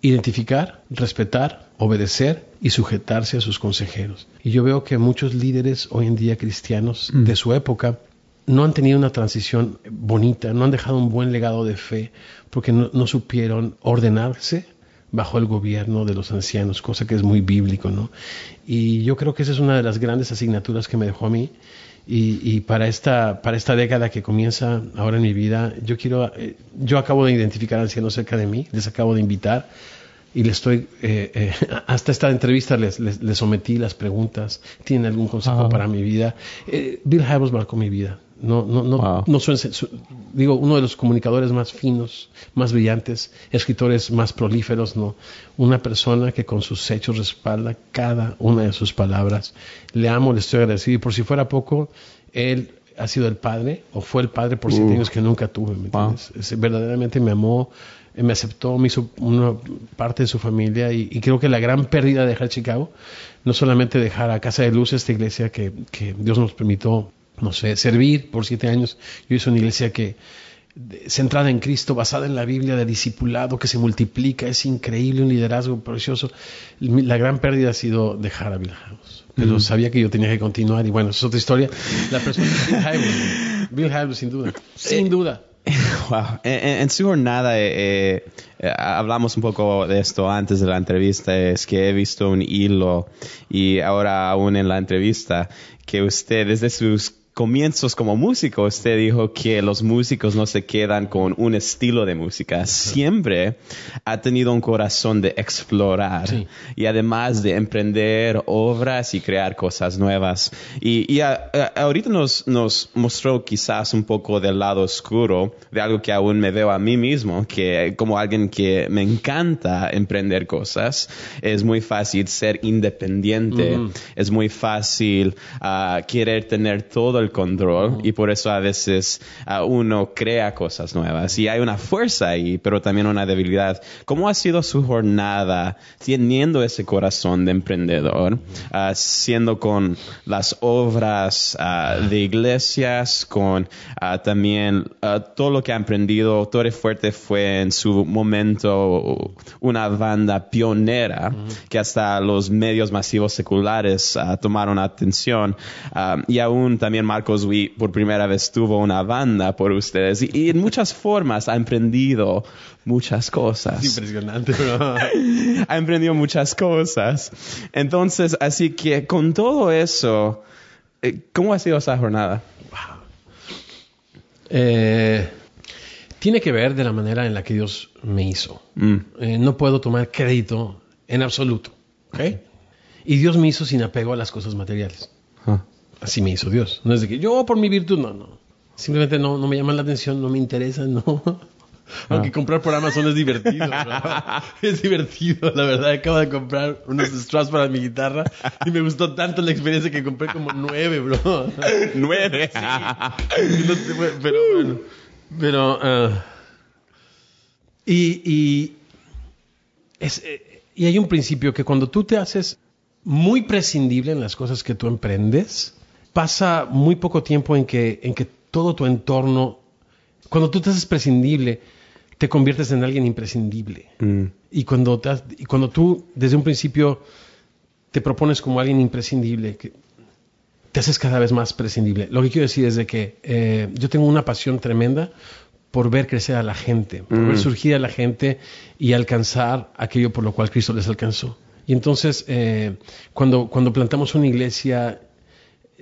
identificar, respetar, obedecer y sujetarse a sus consejeros. Y yo veo que muchos líderes hoy en día cristianos mm. de su época no han tenido una transición bonita, no han dejado un buen legado de fe porque no, supieron ordenarse bajo el gobierno de los ancianos, cosa que es muy bíblico, ¿no? Y yo creo que esa es una de las grandes asignaturas que me dejó a mí. Y, para, esta, para esta década que comienza ahora en mi vida, yo quiero, eh, yo acabo de identificar al anciano cerca de mí, les acabo de invitar y le estoy, eh, eh, hasta esta entrevista les, les, sometí las preguntas, ¿tienen algún consejo para mi vida? Bill Hybels marcó mi vida. No, no, no, no digo, uno de los comunicadores más finos, más brillantes, escritores más prolíferos, no. Una persona que con sus hechos respalda cada una de sus palabras. Le amo, le estoy agradecido. Y por si fuera poco, él ha sido el padre, o fue el padre por siete años que nunca tuve, verdaderamente me amó, me aceptó, me hizo una parte de su familia y, creo que la gran pérdida de dejar Chicago, no solamente dejar a Casa de Luz, esta iglesia que, que Dios nos permitió no sé, servir por siete años. Yo hice una iglesia que centrada en Cristo, basada en la Biblia, de discipulado que se multiplica, es increíble, un liderazgo precioso. La gran pérdida ha sido dejar a Bill pero sabía que yo tenía que continuar y bueno, es otra historia. La persona Bill Bill sin duda, sin duda. Wow. En, su jornada eh, eh, hablamos un poco de esto antes de la entrevista, es que he visto un hilo y ahora aún en la entrevista que usted desde sus comienzos como músico, usted dijo que los músicos no se quedan con un estilo de música. Siempre ha tenido un corazón de explorar y además de emprender obras y crear cosas nuevas. Y, ahorita nos, nos mostró quizás un poco del lado oscuro de algo que aún me veo a mí mismo, que como alguien que me encanta emprender cosas, es muy fácil ser independiente, es muy fácil uh, querer tener todo el control y por eso a veces uno crea cosas nuevas y hay una fuerza ahí, pero también una debilidad. ¿Cómo ha sido su jornada teniendo ese corazón de emprendedor, ah, siendo con las obras ah, de iglesias, con también todo lo que ha emprendido? Torre Fuerte fue en su momento una banda pionera que hasta los medios masivos seculares tomaron atención y aún también Marcos por primera vez tuvo una banda por ustedes y, en muchas formas ha emprendido muchas cosas. impresionante, ha emprendido muchas cosas. Entonces, así que con todo eso, eh, ¿cómo ha sido esa jornada? Eh, tiene que ver de la manera en la que Dios me hizo. Mm. Eh, no puedo tomar crédito en absoluto. Y Dios me hizo sin apego a las cosas materiales. Así me hizo Dios. No es de que yo por mi virtud, no, no. Simplemente no, no me llaman la atención, no me interesa, no. Aunque ah. comprar por Amazon es divertido, es divertido, la verdad. Acabo de comprar unos straps para mi guitarra y me gustó tanto la experiencia que compré como nueve, bro. ¿Nueve? pero bueno. Pero. Ah, y, y, es, eh, y hay un principio que cuando tú te haces muy prescindible en las cosas que tú emprendes, pasa muy poco tiempo en que, en que todo tu entorno, cuando tú te haces prescindible, te conviertes en alguien imprescindible. Mm. Y, cuando y cuando tú desde un principio te propones como alguien imprescindible, que te haces cada vez más prescindible. Lo que quiero decir es de que eh, yo tengo una pasión tremenda por ver crecer a la gente, por ver mm. surgir a la gente y alcanzar aquello por lo cual Cristo les alcanzó. Y entonces, eh, cuando, cuando plantamos una iglesia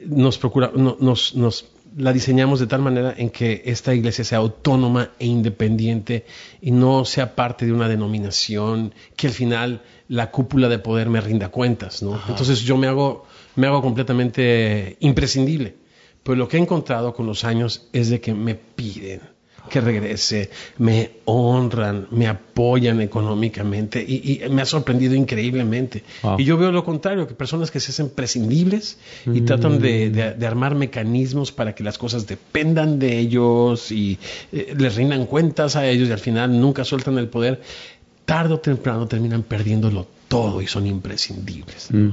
nos procura, nos, nos la diseñamos de tal manera en que esta iglesia sea autónoma e independiente y no sea parte de una denominación que al final la cúpula de poder me rinda cuentas, ¿no? Entonces yo me hago, me hago completamente imprescindible. Pero lo que he encontrado con los años es de que me piden que regrese, me honran, me apoyan económicamente y, me ha sorprendido increíblemente. Y yo veo lo contrario, que personas que se hacen prescindibles y mm. tratan de, armar mecanismos para que las cosas dependan de ellos y eh, les rindan cuentas a ellos y al final nunca sueltan el poder, tarde o temprano terminan perdiéndolo todo y son imprescindibles. Mm.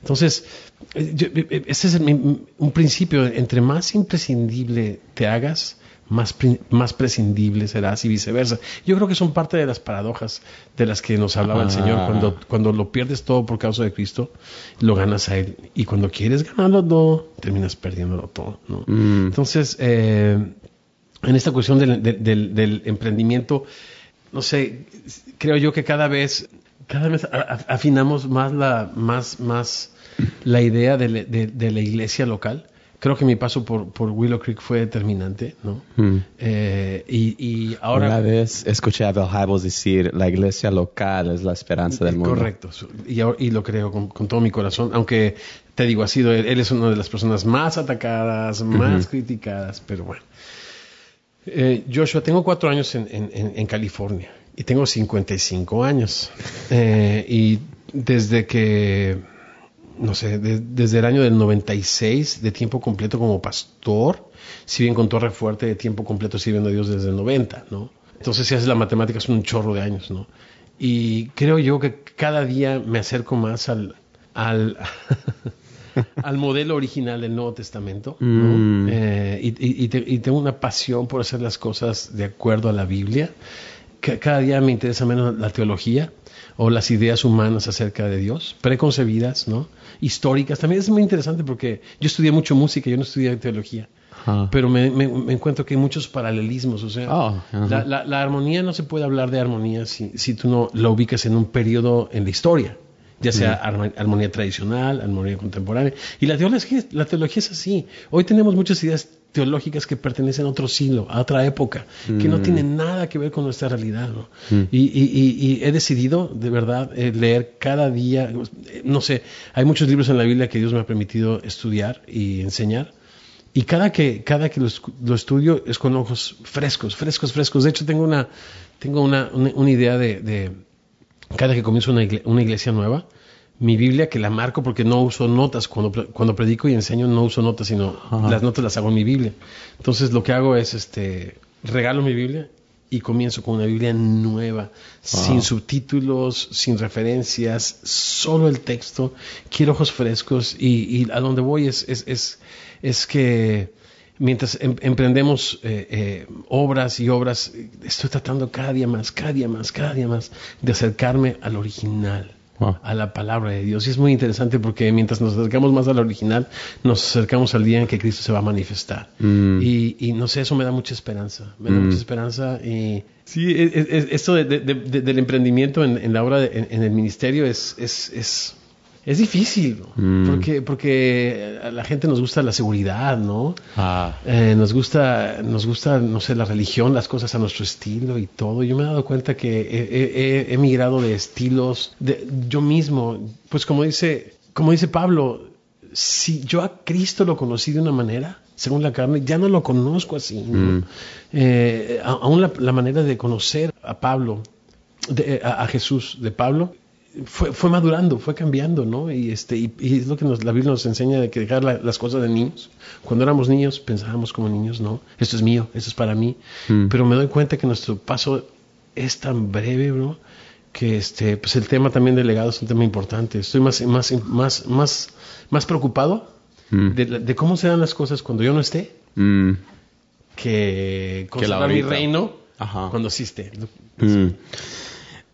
Entonces, eh, eh, ese es un principio, entre más imprescindible te hagas, más, más prescindible serás y viceversa. Yo creo que son parte de las paradojas de las que nos hablaba el Señor. Ah. Cuando, cuando lo pierdes todo por causa de Cristo, lo ganas a Él. Y cuando quieres ganarlo todo, terminas perdiéndolo todo. Mm. Entonces, eh, en esta cuestión del, del, emprendimiento, no sé, creo yo que cada vez cada vez afinamos más la, más, más la idea de, de la iglesia local creo que mi paso por, por Willow Creek fue determinante, ¿no? Hmm. Eh, y, ahora... Una vez escuché a Bill Hybels decir, la iglesia local es la esperanza del mundo. Correcto, y, y lo creo con, todo mi corazón, aunque te digo, ha sido, él, es una de las personas más atacadas, más criticadas, pero bueno. Eh, Joshua, tengo cuatro años en, en, en California y tengo 55 años. Eh, y desde que no sé, desde el año del 96 de tiempo completo como pastor, si bien con Torre Fuerte de tiempo completo sirviendo a Dios desde el 90, ¿no? Entonces si haces la matemática es un chorro de años, ¿no? Y creo yo que cada día me acerco más al, al, al modelo original del Nuevo Testamento, ¿no? Mm. Eh, y, y, tengo una pasión por hacer las cosas de acuerdo a la Biblia. cada día me interesa menos la teología o las ideas humanas acerca de Dios, preconcebidas, ¿no? históricas. También es muy interesante porque yo estudié mucho música, yo no estudié teología. Pero me, encuentro que hay muchos paralelismos. O sea, oh, la, armonía no se puede hablar de armonía si, si tú no la ubicas en un periodo en la historia ya sea armonía tradicional, armonía contemporánea. Y la teología, la teología es así. Hoy tenemos muchas ideas teológicas que pertenecen a otro siglo, a otra época, que no mm. tienen nada que ver con nuestra realidad. ¿no? Mm. Y, he decidido, de verdad, eh, leer cada día, no sé, hay muchos libros en la Biblia que Dios me ha permitido estudiar y enseñar. Y cada que, cada que lo, estudio es con ojos frescos, frescos, frescos. De hecho, tengo una, tengo una, una, idea de cada que comienzo una, iglesia, nueva, mi Biblia que la marco porque no uso notas. Cuando, cuando predico y enseño no uso notas sino las notas las hago en mi Biblia. Entonces lo que hago es este regalo mi Biblia y comienzo con una Biblia nueva sin subtítulos sin referencias solo el texto. Quiero ojos frescos y, a donde voy es, es, es, es que mientras em, emprendemos eh, eh, obras y obras, estoy tratando cada día más, cada día más, cada día más de acercarme al original. A la palabra de Dios. Y es muy interesante porque mientras nos acercamos más al original, nos acercamos al día en que Cristo se va a manifestar. Mm. Y, no sé, eso me da mucha esperanza. Me da mm. mucha esperanza. Y sí, esto del emprendimiento en, la obra, en, el ministerio, es, es es difícil, mm. porque, porque a la gente nos gusta la seguridad, ¿no? Ah. Eh, nos gusta, nos gusta, no sé, la religión, las cosas a nuestro estilo y todo. Yo me he dado cuenta que he, migrado de estilos, de, yo mismo, pues como dice, como dice Pablo, si yo a Cristo lo conocí de una manera, según la carne, ya no lo conozco así. ¿no? Mm. Eh, aún la, manera de conocer a Pablo, a Jesús de Pablo, fue, fue madurando, fue cambiando, ¿no? Y, este, y, es lo que nos, la Biblia nos enseña de que dejar las cosas de niños. Cuando éramos niños pensábamos como niños, ¿no? Esto es mío, esto es para mí. Mm. Pero me doy cuenta que nuestro paso es tan breve, bro, que este, pues el tema también del legado es un tema importante. Estoy más, más, más, más, más preocupado mm. de, de, cómo se dan las cosas cuando yo no esté mm. que conservar mi reino cuando sí esté.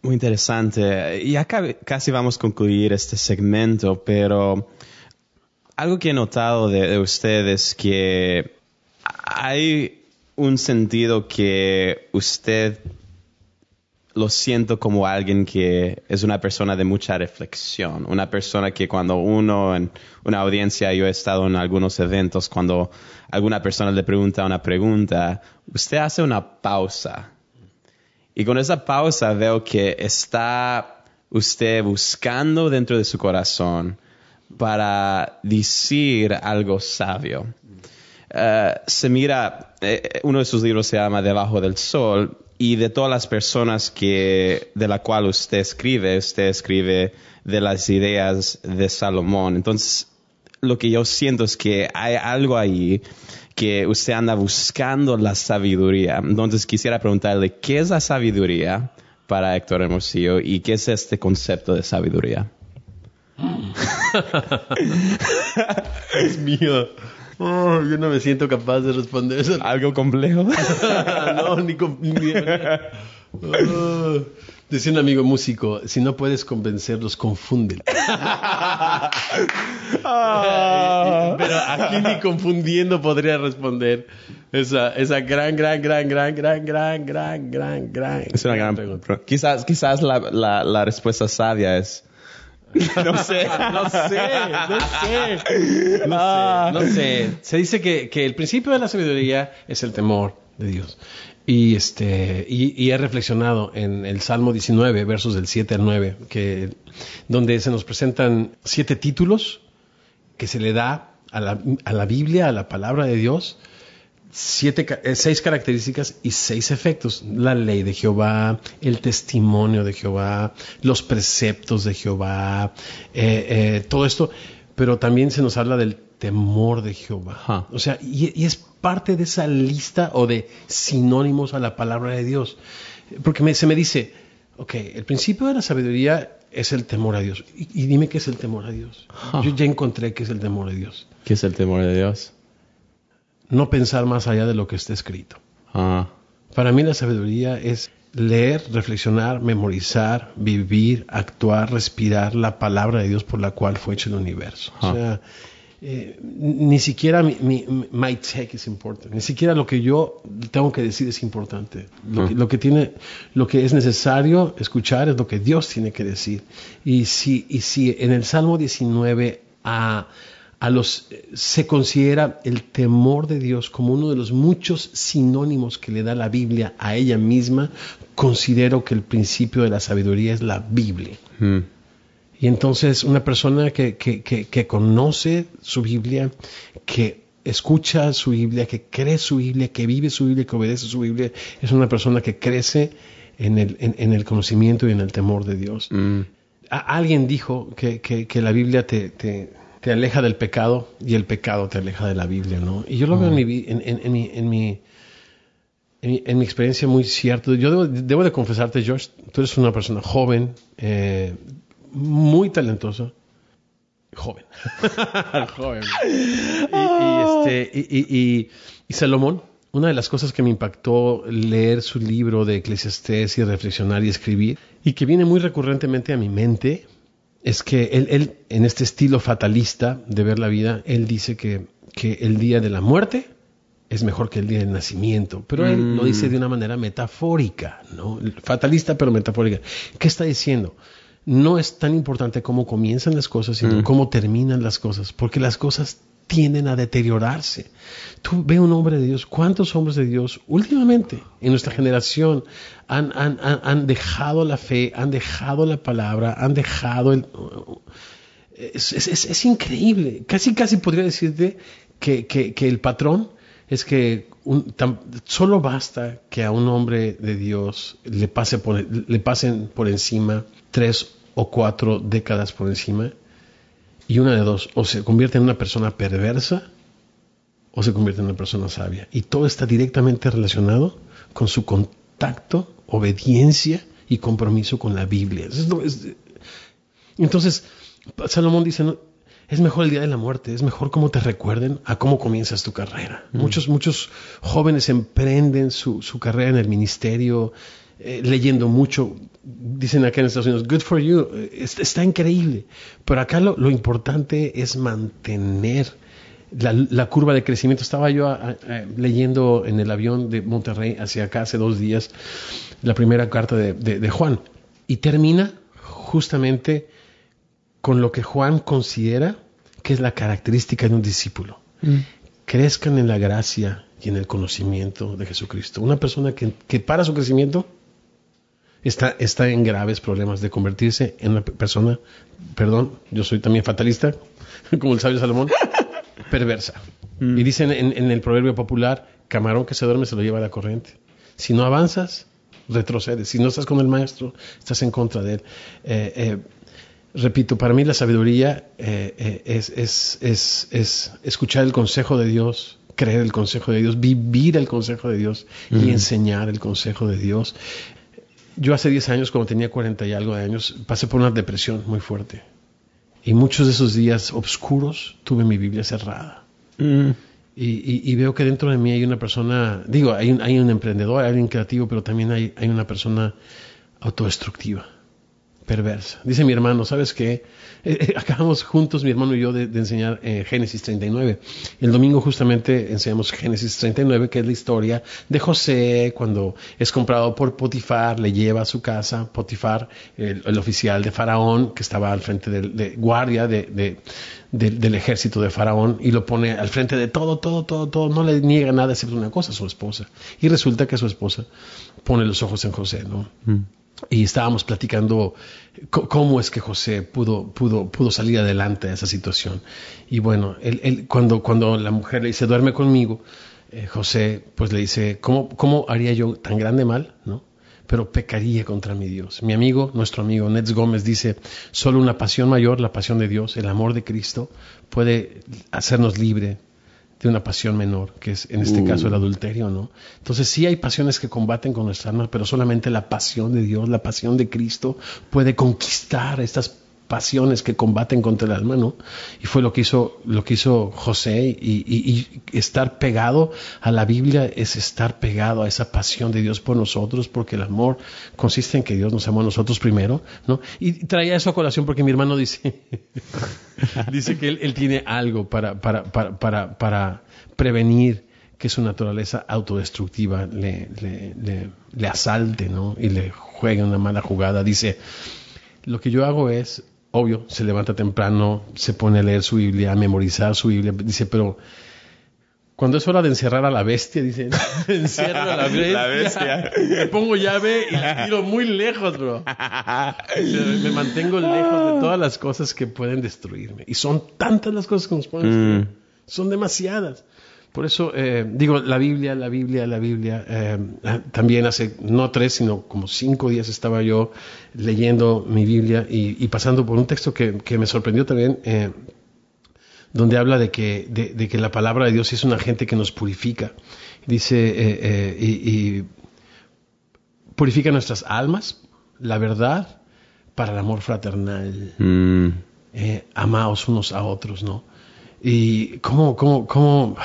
Muy interesante. Ya casi vamos a concluir este segmento, pero algo que he notado de, ustedes es que hay un sentido que usted lo siento como alguien que es una persona de mucha reflexión, una persona que cuando uno en una audiencia, yo he estado en algunos eventos, cuando alguna persona le pregunta una pregunta, usted hace una pausa y con esa pausa veo que está usted buscando dentro de su corazón para decir algo sabio. Eh, se mira, eh, uno de sus libros se llama Debajo del Sol y de todas las personas que, de la cual usted escribe, usted escribe de las ideas de Salomón. Entonces, lo que yo siento es que hay algo ahí que usted anda buscando la sabiduría. Entonces quisiera preguntarle, ¿qué es la sabiduría para Héctor Hermosillo y qué es este concepto de sabiduría? es mío. Oh, yo no me siento capaz de responder eso. ¿Algo complejo? no, ni, complejo. Oh. Decía un amigo músico, si no puedes convencerlos, confúndelos. Ah. Pero aquí ni confundiendo podría responder esa, esa gran, gran, gran, gran, gran, gran, gran, gran, gran. Es una gran pregunta. Quizás, quizás la, la, la respuesta sabia es. No sé. No sé, no sé. No Ah. sé, no sé. Se dice que, que el principio de la sabiduría es el temor de Dios. Y, este, y, he reflexionado en el Salmo 19, versos del 7 al 9, que, donde se nos presentan siete títulos que se le da a la, a la Biblia, a la palabra de Dios, siete, eh, seis características y seis efectos. La ley de Jehová, el testimonio de Jehová, los preceptos de Jehová, eh, eh, todo esto. Pero también se nos habla del temor de Jehová. Ajá. O sea, y, y es parte de esa lista o de sinónimos a la palabra de Dios. Porque me- se me dice, ok, el principio de la sabiduría es el temor a Dios. Y, y dime qué es el temor a Dios. Ajá. Yo ya encontré qué es el temor a Dios. ¿Qué es el temor de Dios? No pensar más allá de lo que está escrito. Ah. Para mí la sabiduría es leer, reflexionar, memorizar, vivir, actuar, respirar la palabra de Dios por la cual fue hecho el universo. O sea, eh, ni siquiera mi, mi- my es importante, ni siquiera lo que yo tengo que decir es importante. Lo, que, Ah. lo que tiene, lo que es necesario escuchar es lo que Dios tiene que decir. Y si, y si en el Salmo 19 a a los se considera el temor de Dios como uno de los muchos sinónimos que le da la Biblia a ella misma, considero que el principio de la sabiduría es la Biblia. Hmm. Y entonces una persona que, que, que, que conoce su Biblia, que escucha su Biblia, que cree su Biblia, que vive su Biblia, que obedece su Biblia, es una persona que crece en el, en, en el conocimiento y en el temor de Dios. Mm. Alguien dijo que, que- que la Biblia te, te- te aleja del pecado y el pecado te aleja de la Biblia, ¿no? Y yo lo veo en en mi, en, mi, en mi- en mi experiencia muy cierto. Yo debo, debo de confesarte, George, tú eres una persona joven, eh, muy talentosa. Joven. joven. Y, y, este, y, y- y- y Salomón, una de las cosas que me impactó leer su libro de Eclesiastés y reflexionar y escribir, y que viene muy recurrentemente a mi mente, es que él, él, en este estilo fatalista de ver la vida, él dice que, que el día de la muerte es mejor que el día del nacimiento, pero él lo dice de una manera metafórica, ¿no? Fatalista pero metafórica. ¿Qué está diciendo? No es tan importante cómo comienzan las cosas, sino cómo terminan las cosas, porque las cosas tienden a deteriorarse. Tú ve un hombre de Dios, ¿cuántos hombres de Dios últimamente en nuestra generación han, han- han- han dejado la fe, han dejado la palabra, han dejado el... Es, es- es- es increíble. Casi, casi podría decirte que, que- que el patrón es que un- solo basta que a un hombre de Dios le, pase por, le pasen por encima tres o cuatro décadas por encima y una de dos, o se convierte en una persona perversa o se convierte en una persona sabia. Y todo está directamente relacionado con su contacto, obediencia y compromiso con la Biblia. Entonces, Salomón dice, "No, es mejor el día de la muerte, es mejor cómo te recuerden a cómo comienzas tu carrera. Muchos, muchos jóvenes emprenden su, su carrera en el ministerio, eh, leyendo mucho. Dicen acá en Estados Unidos, good for you, eh, está, está increíble. Pero acá lo, lo importante es mantener la, la curva de crecimiento. Estaba yo a- a- a- leyendo en el avión de Monterrey hacia acá hace dos días la primera carta de, de- de Juan y termina justamente con lo que Juan considera que es la característica de un discípulo. Crezcan en la gracia y en el conocimiento de Jesucristo. Una persona que, que para su crecimiento está, está en graves problemas de convertirse en una pe- persona, perdón, yo soy también fatalista, como el sabio Salomón, perversa. Y dicen en, en el proverbio popular, camarón que se duerme se lo lleva la corriente. Si no avanzas, retrocedes. Si no estás con el maestro, estás en contra de él. Eh, eh, repito, para mí la sabiduría eh, es, es, es, es escuchar el consejo de Dios, creer el consejo de Dios, vivir el consejo de Dios y enseñar el consejo de Dios. Yo hace 10 años, cuando tenía 40 y algo de años, pasé por una depresión muy fuerte. Y muchos de esos días oscuros tuve mi Biblia cerrada. Mm. Y, y- y veo que dentro de mí hay una persona, digo, hay un, hay un emprendedor, hay alguien creativo, pero también hay, hay una persona autodestructiva perversa. Dice mi hermano, ¿sabes qué? Eh, eh, acabamos juntos, mi hermano y yo, de, enseñar eh, Génesis 39. El domingo justamente enseñamos Génesis 39, que es la historia de José cuando es comprado por Potifar, le lleva a su casa, Potifar, el, oficial de Faraón, que estaba al frente de, guardia de, del ejército de Faraón, y lo pone al frente de todo, todo, todo, todo, no le niega nada excepto una cosa, su esposa. Y resulta que su esposa pone los ojos en José, ¿no? Mm y estábamos platicando cómo es que José pudo, pudo, pudo salir adelante de esa situación. Y bueno, él, cuando, cuando la mujer le dice, duerme conmigo, eh, José pues le dice, ¿cómo, ¿cómo haría yo tan grande mal? ¿no? Pero pecaría contra mi Dios. Mi amigo, nuestro amigo Nets Gómez dice, solo una pasión mayor, la pasión de Dios, el amor de Cristo, puede hacernos libre de una pasión menor, que es en este caso el uh. adulterio, ¿no? Entonces sí hay pasiones que combaten con nuestra alma, pero solamente la pasión de Dios, la pasión de Cristo puede conquistar estas pasiones que combaten contra el alma, ¿no? Y fue lo que hizo, lo que hizo José y, estar pegado a la Biblia es estar pegado a esa pasión de Dios por nosotros, porque el amor consiste en que Dios nos amó a nosotros primero, ¿no? Y traía eso a colación porque mi hermano dice, dice que él, tiene algo para, para, para, para, prevenir que su naturaleza autodestructiva le, le asalte, ¿no? Y le juegue una mala jugada. Dice, lo que yo hago es obvio, se levanta temprano, se pone a leer su Biblia, a memorizar su Biblia. Dice, pero cuando es hora de encerrar a la bestia, dice, encierro a la bestia, me pongo llave y la tiro muy lejos, bro. me mantengo lejos de todas las cosas que pueden destruirme. Y son tantas las cosas que nos pueden destruir. Mm. Son demasiadas. Por eso eh, digo, la Biblia, la Biblia, la Biblia. Eh, también hace, no tres, sino como cinco días estaba yo leyendo mi Biblia y, pasando por un texto que, me sorprendió también, eh, donde habla de que, de, que la palabra de Dios es un agente que nos purifica. Dice, y, purifica nuestras almas, la verdad, para el amor fraternal. Mm. amaos unos a otros, ¿no? Y cómo, cómo, cómo,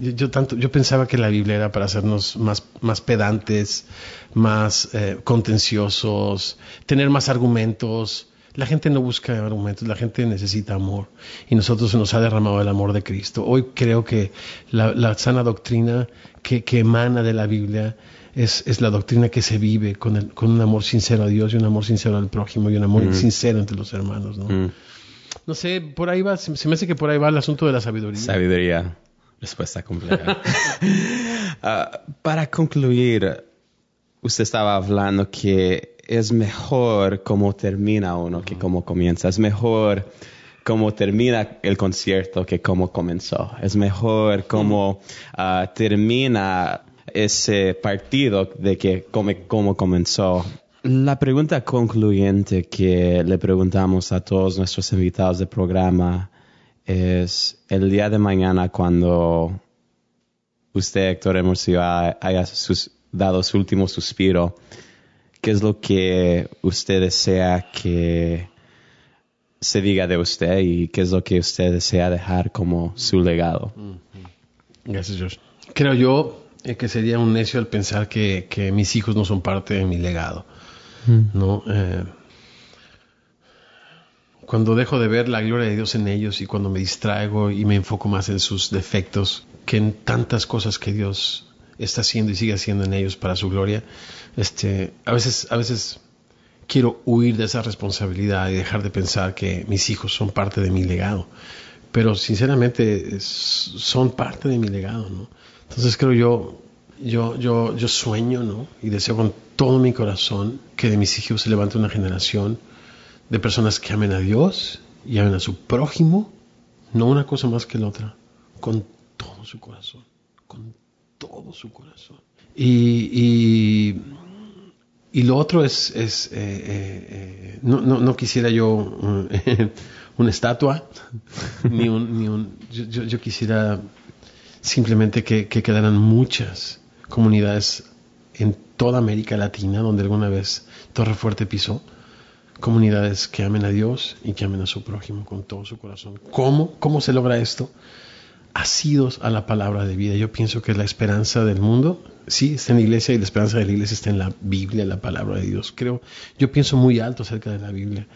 yo, tanto, yo pensaba que la Biblia era para hacernos más, más pedantes, más eh, contenciosos, tener más argumentos. La gente no busca argumentos, la gente necesita amor. Y nosotros se nos ha derramado el amor de Cristo. Hoy creo que la, sana doctrina que, que, emana de la Biblia es, es, la doctrina que se vive con, el, con un amor sincero a Dios y un amor sincero al prójimo y un amor mm. sincero entre los hermanos. ¿no? Mm. No sé, por ahí va, se me hace que por ahí va el asunto de la sabiduría. Sabiduría, respuesta completa. Ah, para concluir, usted estaba hablando que es mejor cómo termina uno que cómo comienza. Es mejor cómo termina el concierto que cómo comenzó. Es mejor cómo ah, termina ese partido de que cómo comenzó. La pregunta concluyente que le preguntamos a todos nuestros invitados del programa es el día de mañana cuando usted, Héctor Hermosillo, haya dado su último suspiro, ¿qué es lo que usted desea que se diga de usted y qué es lo que usted desea dejar como su legado? Gracias, George. Creo yo eh, que sería un necio el pensar que mis hijos no son parte de mi legado ¿no? Eh, cuando dejo de ver la gloria de Dios en ellos y cuando me distraigo y me enfoco más en sus defectos que en tantas cosas que Dios está haciendo y sigue haciendo en ellos para su gloria, este, a veces, a veces quiero huir de esa responsabilidad y dejar de pensar que mis hijos son parte de mi legado. Pero sinceramente son parte de mi legado, ¿no? Entonces creo yo, yo, yo, yo sueño, ¿no? Y deseo con todo mi corazón que de mis hijos se levante una generación de personas que amen a Dios y amen a su prójimo, no una cosa más que la otra, con todo su corazón, con todo su corazón. Y, y, lo otro es, es eh, eh, eh, no, no, quisiera yo una estatua, ni un, ni un yo, yo, quisiera simplemente que quedaran muchas comunidades en toda América Latina, donde alguna vez Torre Fuerte pisó, comunidades que amen a Dios y que amen a su prójimo con todo su corazón. ¿Cómo? ¿Cómo se logra esto? Asidos a la palabra de vida. Yo pienso que la esperanza del mundo, sí, está en la iglesia y la esperanza de la iglesia está en la Biblia, la palabra de Dios. Creo, yo pienso muy alto acerca de la Biblia.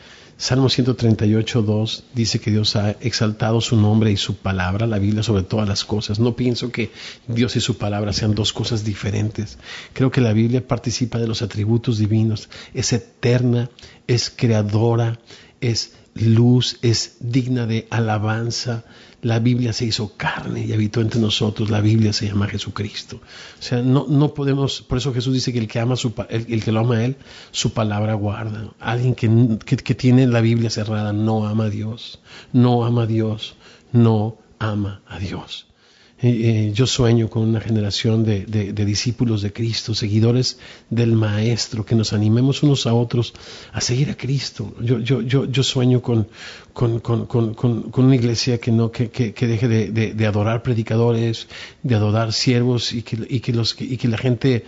Salmo 138, 2 dice que Dios ha exaltado su nombre y su palabra, la Biblia, sobre todas las cosas. No pienso que Dios y su palabra sean dos cosas diferentes. Creo que la Biblia participa de los atributos divinos. Es eterna, es creadora, es luz, es digna de alabanza, la Biblia se hizo carne y habitó entre nosotros, la Biblia se llama Jesucristo. O sea, no, no podemos, por eso Jesús dice que el que ama su, el, que lo ama a él, su palabra guarda. Alguien que, que tiene la Biblia cerrada no ama a Dios, no ama a Dios, no ama a Dios. Yo sueño con una generación de, discípulos de Cristo, seguidores del Maestro, que nos animemos unos a otros a seguir a Cristo. Yo, yo, yo, yo sueño con, con, con, con, una iglesia que, no, que, que, deje de, adorar predicadores, de adorar siervos y que, y que, los, y que la gente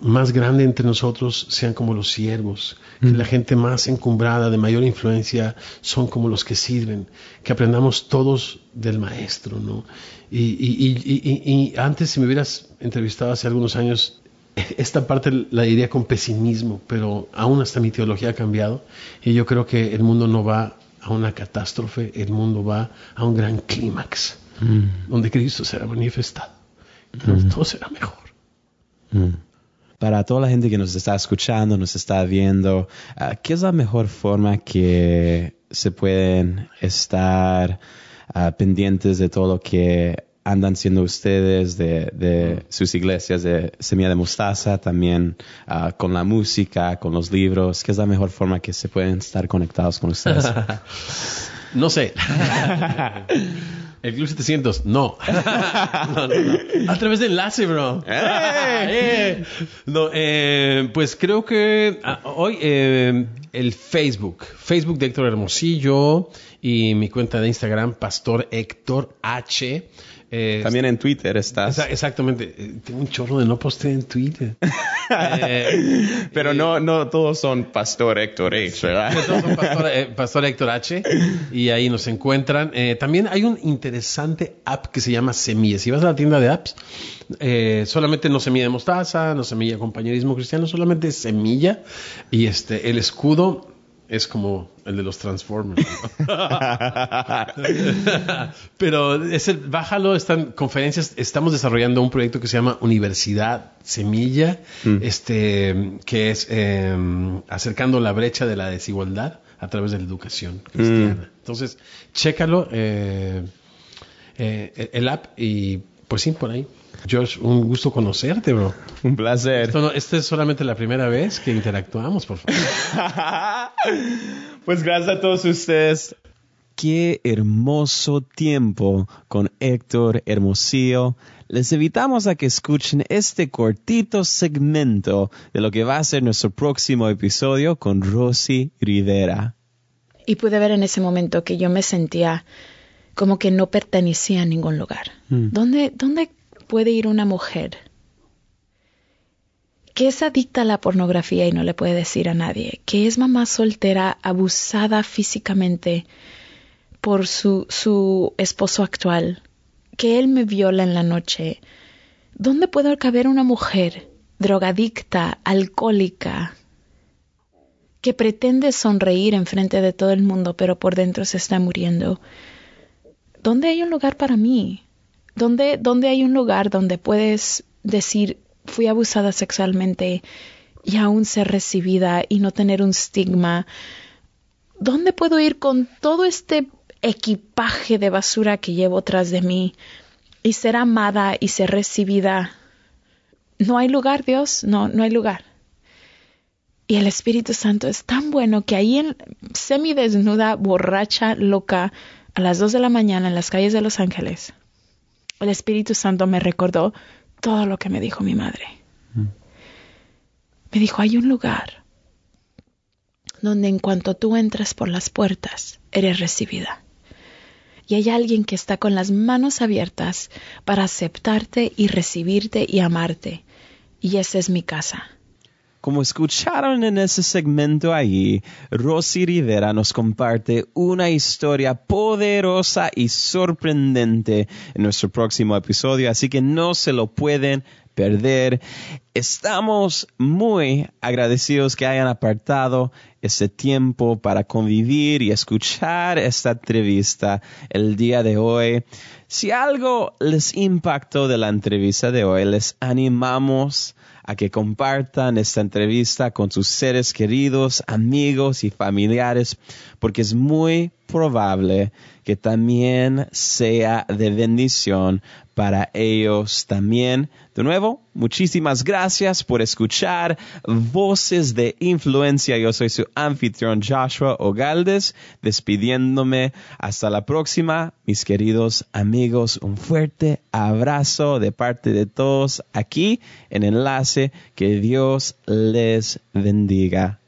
más grande entre nosotros sean como los siervos, que mm. la gente más encumbrada, de mayor influencia, son como los que sirven, que aprendamos todos del Maestro, ¿no? Y, y, antes, si me hubieras entrevistado hace algunos años, esta parte la diría con pesimismo, pero aún hasta mi teología ha cambiado y yo creo que el mundo no va a una catástrofe, el mundo va a un gran clímax, mm. donde Cristo será manifestado, mm. todo será mejor. Mm. Para toda la gente que nos está escuchando, nos está viendo, ah, ¿qué es la mejor forma que se pueden estar Ah, pendientes de todo lo que andan siendo ustedes, de, sus iglesias de Semilla de Mostaza, también ah, con la música, con los libros, ¿qué es la mejor forma que se pueden estar conectados con ustedes? no sé. El Club 700, no. A través de enlace, bro. ¡Eh! no, eh, pues creo que ah, hoy eh, el Facebook, Facebook de Héctor Hermosillo, y mi cuenta de Instagram, Pastor Héctor H. Eh, También en Twitter estás. exactamente. Eh, tengo un chorro de no postear en Twitter. Eh, Pero no, no todos son Pastor Héctor H, ¿verdad? todos son Pastor, Héctor H. Y ahí nos encuentran. también hay un interesante app que se llama Semilla. Si vas a la tienda de apps, solamente no semilla de mostaza, no semilla de compañerismo cristiano, solamente semilla. Y este, el escudo es como el de los Transformers. Pero es el, bájalo, están conferencias, estamos desarrollando un proyecto que se llama Universidad Semilla, mm. este, que es em, acercando la brecha de la desigualdad a través de la educación cristiana. Mm. Entonces, chécalo, eh, eh, el app y pues sí, por ahí. Josh, un gusto conocerte, bro. Un placer. esta es solamente la primera vez que interactuamos, por favor. pues gracias a todos ustedes. Qué hermoso tiempo con Héctor Hermosillo. Les invitamos a que escuchen este cortito segmento de lo que va a ser nuestro próximo episodio con Rosy Rivera. Y pude ver en ese momento que yo me sentía como que no pertenecía a ningún lugar. Mm. ¿Dónde, ¿Dónde puede ir una mujer que es adicta a la pornografía y no le puede decir a nadie, que es mamá soltera abusada físicamente por su, su esposo actual, que él me viola en la noche, ¿dónde puede caber una mujer drogadicta, alcohólica, que pretende sonreír en frente de todo el mundo, pero por dentro se está muriendo? ¿Dónde hay un lugar para mí? ¿Dónde, hay un lugar donde puedes decir, fui abusada sexualmente y aún ser recibida y no tener un estigma? ¿Dónde puedo ir con todo este equipaje de basura que llevo tras de mí y ser amada y ser recibida? No hay lugar, Dios, no, no hay lugar. Y el Espíritu Santo es tan bueno que ahí en semidesnuda, borracha, loca, a las dos de la mañana en las calles de Los Ángeles, el Espíritu Santo me recordó todo lo que me dijo mi madre. Mm. Me dijo, hay un lugar donde en cuanto tú entras por las puertas, eres recibida. Y hay alguien que está con las manos abiertas para aceptarte y recibirte y amarte. Y esa es mi casa. Como escucharon en ese segmento ahí, Rosy Rivera nos comparte una historia poderosa y sorprendente en nuestro próximo episodio, así que no se lo pueden perder. Estamos muy agradecidos que hayan apartado ese tiempo para convivir y escuchar esta entrevista el día de hoy. Si algo les impactó de la entrevista de hoy, les animamos a que compartan esta entrevista con sus seres queridos, amigos y familiares, porque es muy probable que también sea de bendición para ellos también. De nuevo, muchísimas gracias por escuchar Voces de Influencia. Yo soy su anfitrión Joshua Ogaldes, despidiéndome. Hasta la próxima, mis queridos amigos. Un fuerte abrazo de parte de todos aquí en Enlace. Que Dios les bendiga.